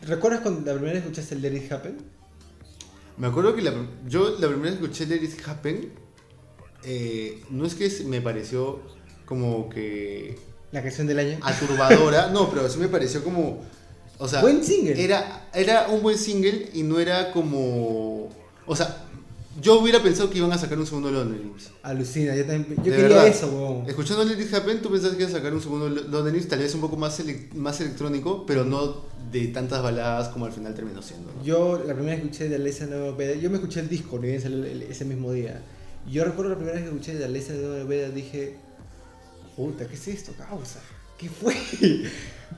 ¿Recuerdas cuando la primera vez escuchaste el Let It Happen? Me acuerdo que la, yo la primera vez que escuché Let It Happen, eh, no es que me pareció como que La canción del año. aturbadora, no, pero sí me pareció como, o sea, Buen single. Era, era un buen single y no era como, o sea, yo hubiera pensado que iban a sacar un segundo Lonely Lips. Alucina, yo también. Yo De quería verdad. eso, weón. Escuchando Let It Happen, tú pensabas que iban a sacar un segundo Lonely Lips, tal vez un poco más, ele- más electrónico, pero no de tantas baladas como al final terminó siendo. ¿no? Yo la primera vez que escuché de Alessia Nueva Veda, yo me escuché el disco, ni bien salió ese mismo día. Yo recuerdo la primera vez que escuché de Alessia Nueva Veda, dije, puta, ¿qué es esto, causa? ¿Qué fue?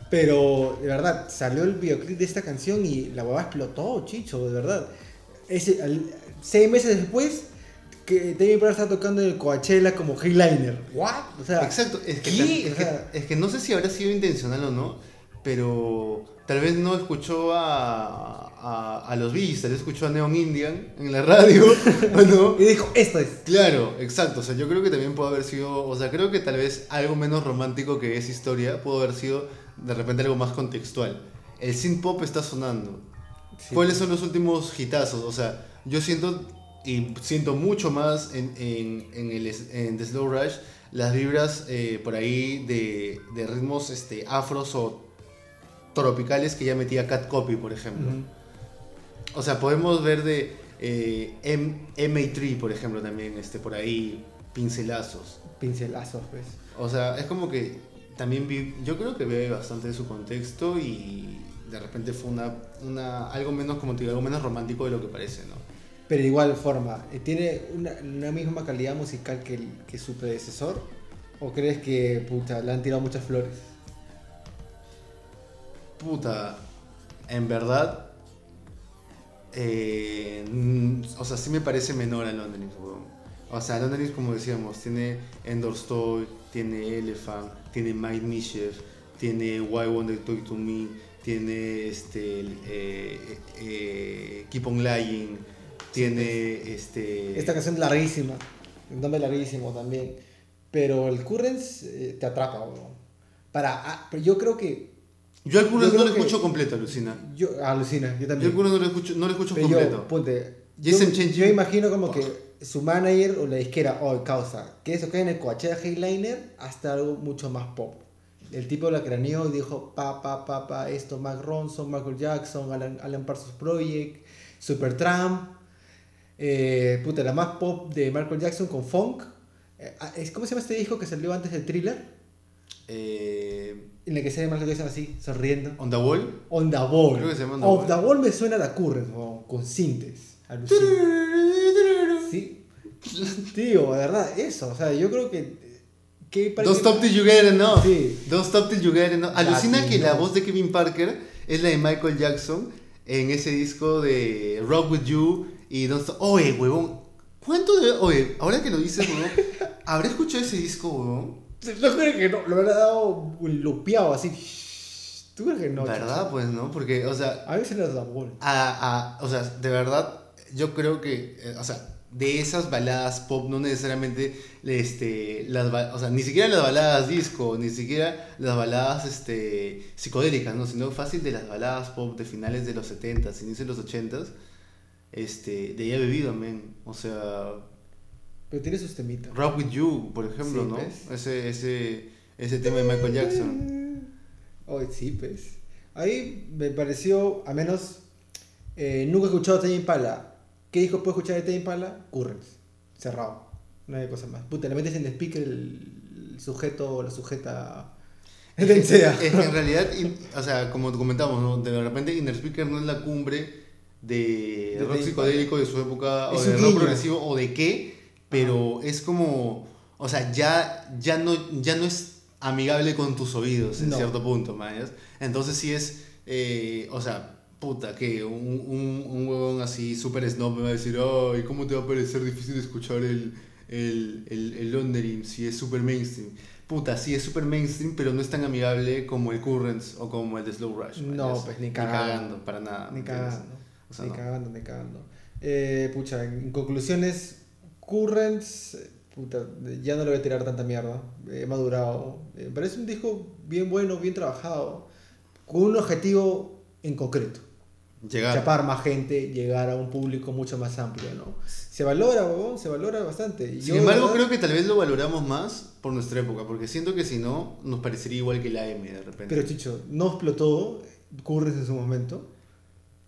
Pero de verdad, salió el videoclip de esta canción y la huevada explotó, chicho, de verdad. Ese, al- seis meses después, que David Impala está tocando en el Coachella como headliner. ¿What? O sea, Exacto, es que, es, O que, sea, es que no sé si habrá sido intencional o no, pero tal vez no escuchó a, a, a los Bees, tal vez escuchó a Neon Indian en la radio, ¿o no? y dijo, esto es. Claro, exacto, o sea, yo creo que también puede haber sido, o sea, creo que tal vez algo menos romántico que esa historia pudo haber sido de repente algo más contextual. El synth pop está sonando. Sí. ¿Cuáles son los últimos hitazos? O sea, yo siento y siento mucho más en, en, en el, en The Slow Rush las vibras eh, por ahí de, de ritmos este, afros o tropicales que ya metía Cat Copy, por ejemplo. O sea, podemos ver de eh, M- MA3, por ejemplo, también este, por ahí pincelazos. Pincelazos, pues. O sea, es como que también vi, yo creo que ve bastante de su contexto y de repente fue una, una algo menos como te digo, algo menos romántico de lo que parece, ¿no? Pero de igual forma, eh, ¿tiene una, una misma calidad musical que, el- que su predecesor? ¿O crees que puta, le han tirado muchas flores? Puta, en verdad, eh, o sea, sí me parece menor a London weón. O sea, London como decíamos, tiene Endor's Toy, tiene Elephant, tiene Mind Mischief, tiene Why Won't They Talk to Me, tiene este, eh, eh, Keep on Lying, tiene este... Esta canción larguísima, un nombre larguísimo también. Pero el Currents te atrapa, weón. Para, ah, yo creo que. Yo algunos yo no lo que- escucho completo, alucina. Yo, alucina, yo Yo también. algunos no lo escucho, no lo escucho Pero completo. yo, ponte. Jason yo, yo imagino como que su manager o la disquera, oh, causa, que eso cae en el Coachella Headliner hasta algo mucho más pop. El tipo la craneó y dijo, pa, pa, pa, pa, esto, Mark Ronson, Michael Jackson, Alan, Alan Parsons Project, Supertramp, eh, puta, la más pop de Michael Jackson con funk. Eh, ah, ¿Cómo se llama este disco que salió antes del thriller? Eh, en el que se ve Michael Jackson así, sonriendo. ¿On the Wall? On the Ball. Creo que se llama On the On the Ball me suena a la Current, weón, con sintes. Sí. Tío, de verdad, eso. O sea, yo creo que. que Don't Stop Till You Get Enough. Sí. Don't Stop Till You Get Enough. Alucina que la voz de Kevin Parker es la de Michael Jackson en ese disco de Rock With You y Don't Stop. Oye, huevón. ¿Cuánto de... Oye, ahora que lo dices, huevón. ¿Habré escuchado ese disco, huevón? No creo que no, lo habrá dado lupeado así. ¿Tú crees que no? ¿Verdad? chico? Pues no, porque, o sea, A veces los da bol. a, a- o sea, de verdad, yo creo que, eh, o sea, de esas baladas pop, no necesariamente, este, las, o sea, ni siquiera las baladas disco, ni siquiera las baladas, este, psicodélicas, ¿no? Sino fácil de las baladas pop de finales de los 70s, inicios de los 80s, este, de ella he bebido, men. O sea, Pero tiene sus temitas. Rock With You, por ejemplo, Sí, ¿no? Ese, ese, ese tema de Michael Jackson. Oh, sí, pues. Ahí me pareció, a menos, eh, nunca he escuchado Tame Impala. ¿Qué disco puedo escuchar de Tame Impala? Currents. Cerrado. No hay cosa más. Puta, le metes en el speaker el, sujeto o la sujeta. Es que en realidad, in- o sea, como comentamos, ¿no? de repente Inner Speaker no es la cumbre de, De rock psicodélico de su época, o Es de rock guiño. progresivo, o de qué, pero es como, o sea, ya, ya, no, ya no es amigable con tus oídos en No. cierto punto, ¿mañas? Entonces sí es, eh, o sea, puta, que un, un, un huevón así súper snob me va a decir, ay, ¿cómo te va a parecer difícil escuchar el, el, el, el Laundering si es súper mainstream? Puta, sí es súper mainstream, pero no es tan amigable como el Currents o como el de Slow Rush. No, pues, ni cagando. para nada. Ni cagando. O sea, ni no. cagando, ni cagando. Eh, pucha, en conclusiones, Currents, eh, puta, ya no le voy a tirar tanta mierda. He madurado. Eh, me parece un disco bien bueno, bien trabajado, con un objetivo en concreto. Llegar. Chapar más gente, llegar a un público mucho más amplio, ¿no? Se valora, huevón, se valora bastante. Sin yo, embargo, ¿verdad? creo que tal vez lo valoramos más por nuestra época, porque siento que si no, nos parecería igual que la M de repente. Pero Chicho, no explotó Currents en su momento.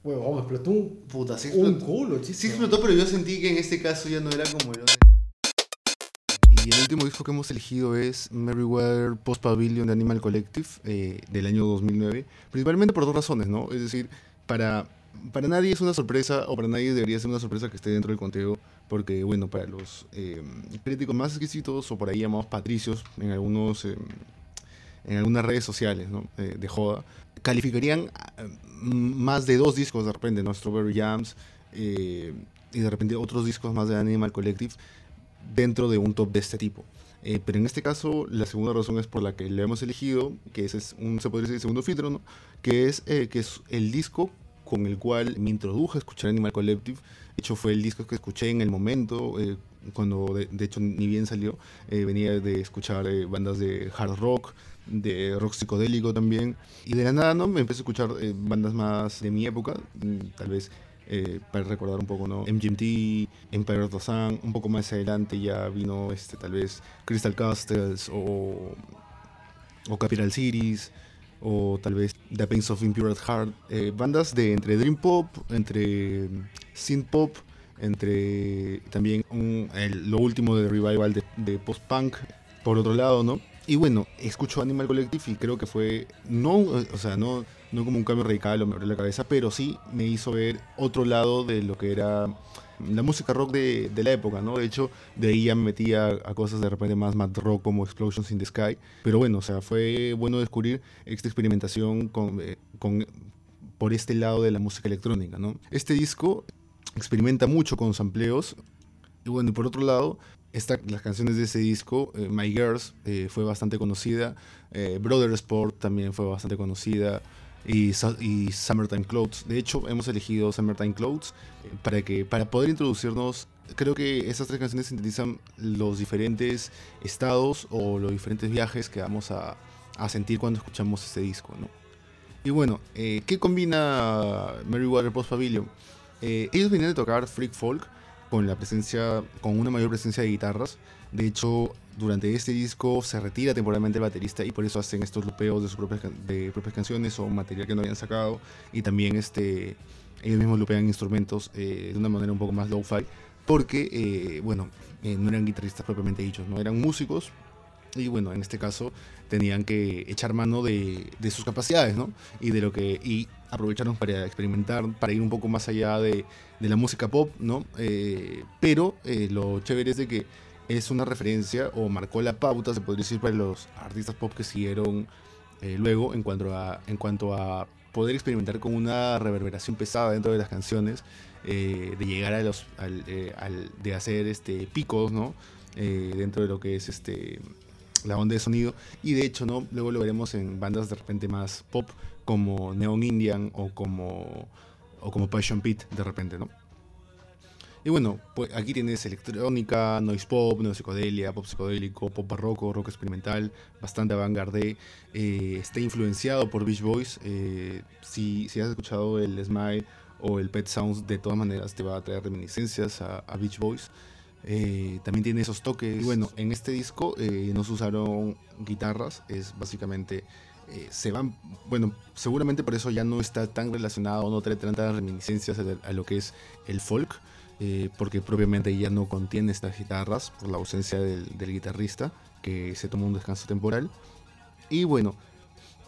Huevón, explotó un, Puta, sí un explotó. culo, Chicho. Sí explotó, pero yo sentí que en este caso ya no era como otro. Y el último disco que hemos elegido es Merryweather Post Pavilion de Animal Collective eh, del año 2009, principalmente por dos razones, ¿no? Es decir, para, para nadie es una sorpresa, o para nadie debería ser una sorpresa que esté dentro del conteo, porque, bueno, para los eh, críticos más exquisitos, o por ahí llamados patricios, en algunos... eh, en algunas redes sociales ¿no? Eh, de joda, calificarían eh, más de dos discos de repente, ¿no? Strawberry Jams eh, y de repente otros discos más de Animal Collective dentro de un top de este tipo. Eh, pero en este caso, la segunda razón es por la que le hemos elegido, que ese es un, se podría decir, segundo filtro, ¿no? que, es, eh, que es el disco con el cual me introduje a escuchar Animal Collective. De hecho, fue el disco que escuché en el momento, eh, cuando de, de hecho ni bien salió. Eh, venía de escuchar eh, bandas de hard rock, de rock psicodélico también. Y de la nada, ¿no? Me empecé a escuchar eh, bandas más de mi época, mm, tal vez eh, para recordar un poco, ¿no? MGMT, Empire of the Sun, un poco más adelante ya vino, este, tal vez Crystal Castles o, o Capital Cities o tal vez The Pains of Impure Heart, eh, bandas de entre Dream Pop, entre Synth Pop, entre también el- lo último de revival de, de post-punk, por otro lado, ¿no? Y bueno, escucho Animal Collective y creo que fue, no, o sea, no, no como un cambio radical o me abrió la cabeza, pero sí me hizo ver otro lado de lo que era la música rock de, de la época, ¿no? De hecho, de ahí ya me metí a, a cosas de repente más mad rock como Explosions in the Sky. Pero bueno, o sea, fue bueno descubrir esta experimentación con, eh, con, por este lado de la música electrónica, ¿no? Este disco experimenta mucho con sampleos. Y bueno, y por otro lado, esta, las canciones de ese disco, eh, My Girls, eh, fue bastante conocida. eh, Brother Sport también fue bastante conocida. Y, y Summertime Clothes. De hecho, hemos elegido Summertime Clothes eh, para, que, para poder introducirnos. Creo que esas tres canciones sintetizan los diferentes estados o los diferentes viajes que vamos a, a sentir cuando escuchamos este disco. ¿no? Y bueno, ¿qué combina Merryweather Post Pavilion? Ellos venían de tocar Freak Folk con la presencia, con una mayor presencia de guitarras. De hecho, durante este disco se retira temporalmente el baterista y por eso hacen estos lupeos de sus propias, de propias canciones o material que no habían sacado. Y también este, ellos mismos lupean instrumentos eh, de una manera un poco más low-fi. Porque, eh, bueno, eh, no eran guitarristas propiamente dichos, no eran músicos y bueno, en este caso tenían que echar mano de, sus capacidades, ¿no? Y de lo que y aprovecharon para experimentar, para ir un poco más allá de, la música pop, ¿no? Eh, pero eh, lo chévere es de que es una referencia o marcó la pauta, se podría decir, para los artistas pop que siguieron eh, luego en cuanto, a, en cuanto a poder experimentar con una reverberación pesada dentro de las canciones, de llegar a los, al, de hacer este, picos, ¿no? dentro de lo que es este la onda de sonido. Y de hecho, ¿no? Luego lo veremos en bandas de repente más pop, como Neon Indian o como, o como Passion Pit, de repente, ¿no? Y bueno, pues aquí tienes electrónica, noise pop, psicodelia, pop psicodélico, pop barroco, rock experimental, bastante avant-garde. Eh, está influenciado por Beach Boys. Eh, si, si has escuchado el Smile o el Pet Sounds, de todas maneras te va a traer reminiscencias a, a Beach Boys. Eh, también tiene esos toques. Y bueno, en este disco eh, no se usaron guitarras, es básicamente. Eh, se van, bueno, seguramente por eso ya no está tan relacionado, no trae tantas reminiscencias a, lo que es el folk, porque propiamente ya no contiene estas guitarras por la ausencia del, guitarrista que se tomó un descanso temporal. Y bueno,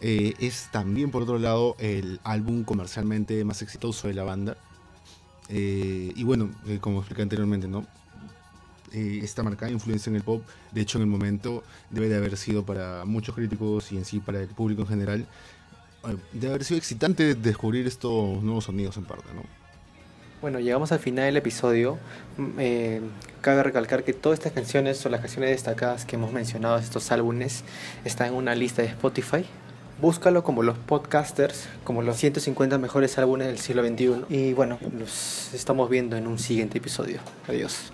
es también por otro lado el álbum comercialmente más exitoso de la banda. y bueno, como expliqué anteriormente, ¿no? Eh, esta marcada influencia en el pop, de hecho en el momento debe de haber sido para muchos críticos y en sí para el público en general, eh, debe haber sido excitante descubrir estos nuevos sonidos en parte, ¿no? Bueno, llegamos al final del episodio. Mm, eh, cabe recalcar que todas estas canciones o las canciones destacadas que hemos mencionado estos álbumes están en una lista de Spotify. Búscalo como los podcasters, como los 150 mejores álbumes del siglo XXI. Y bueno, los estamos viendo en un siguiente episodio. Adiós.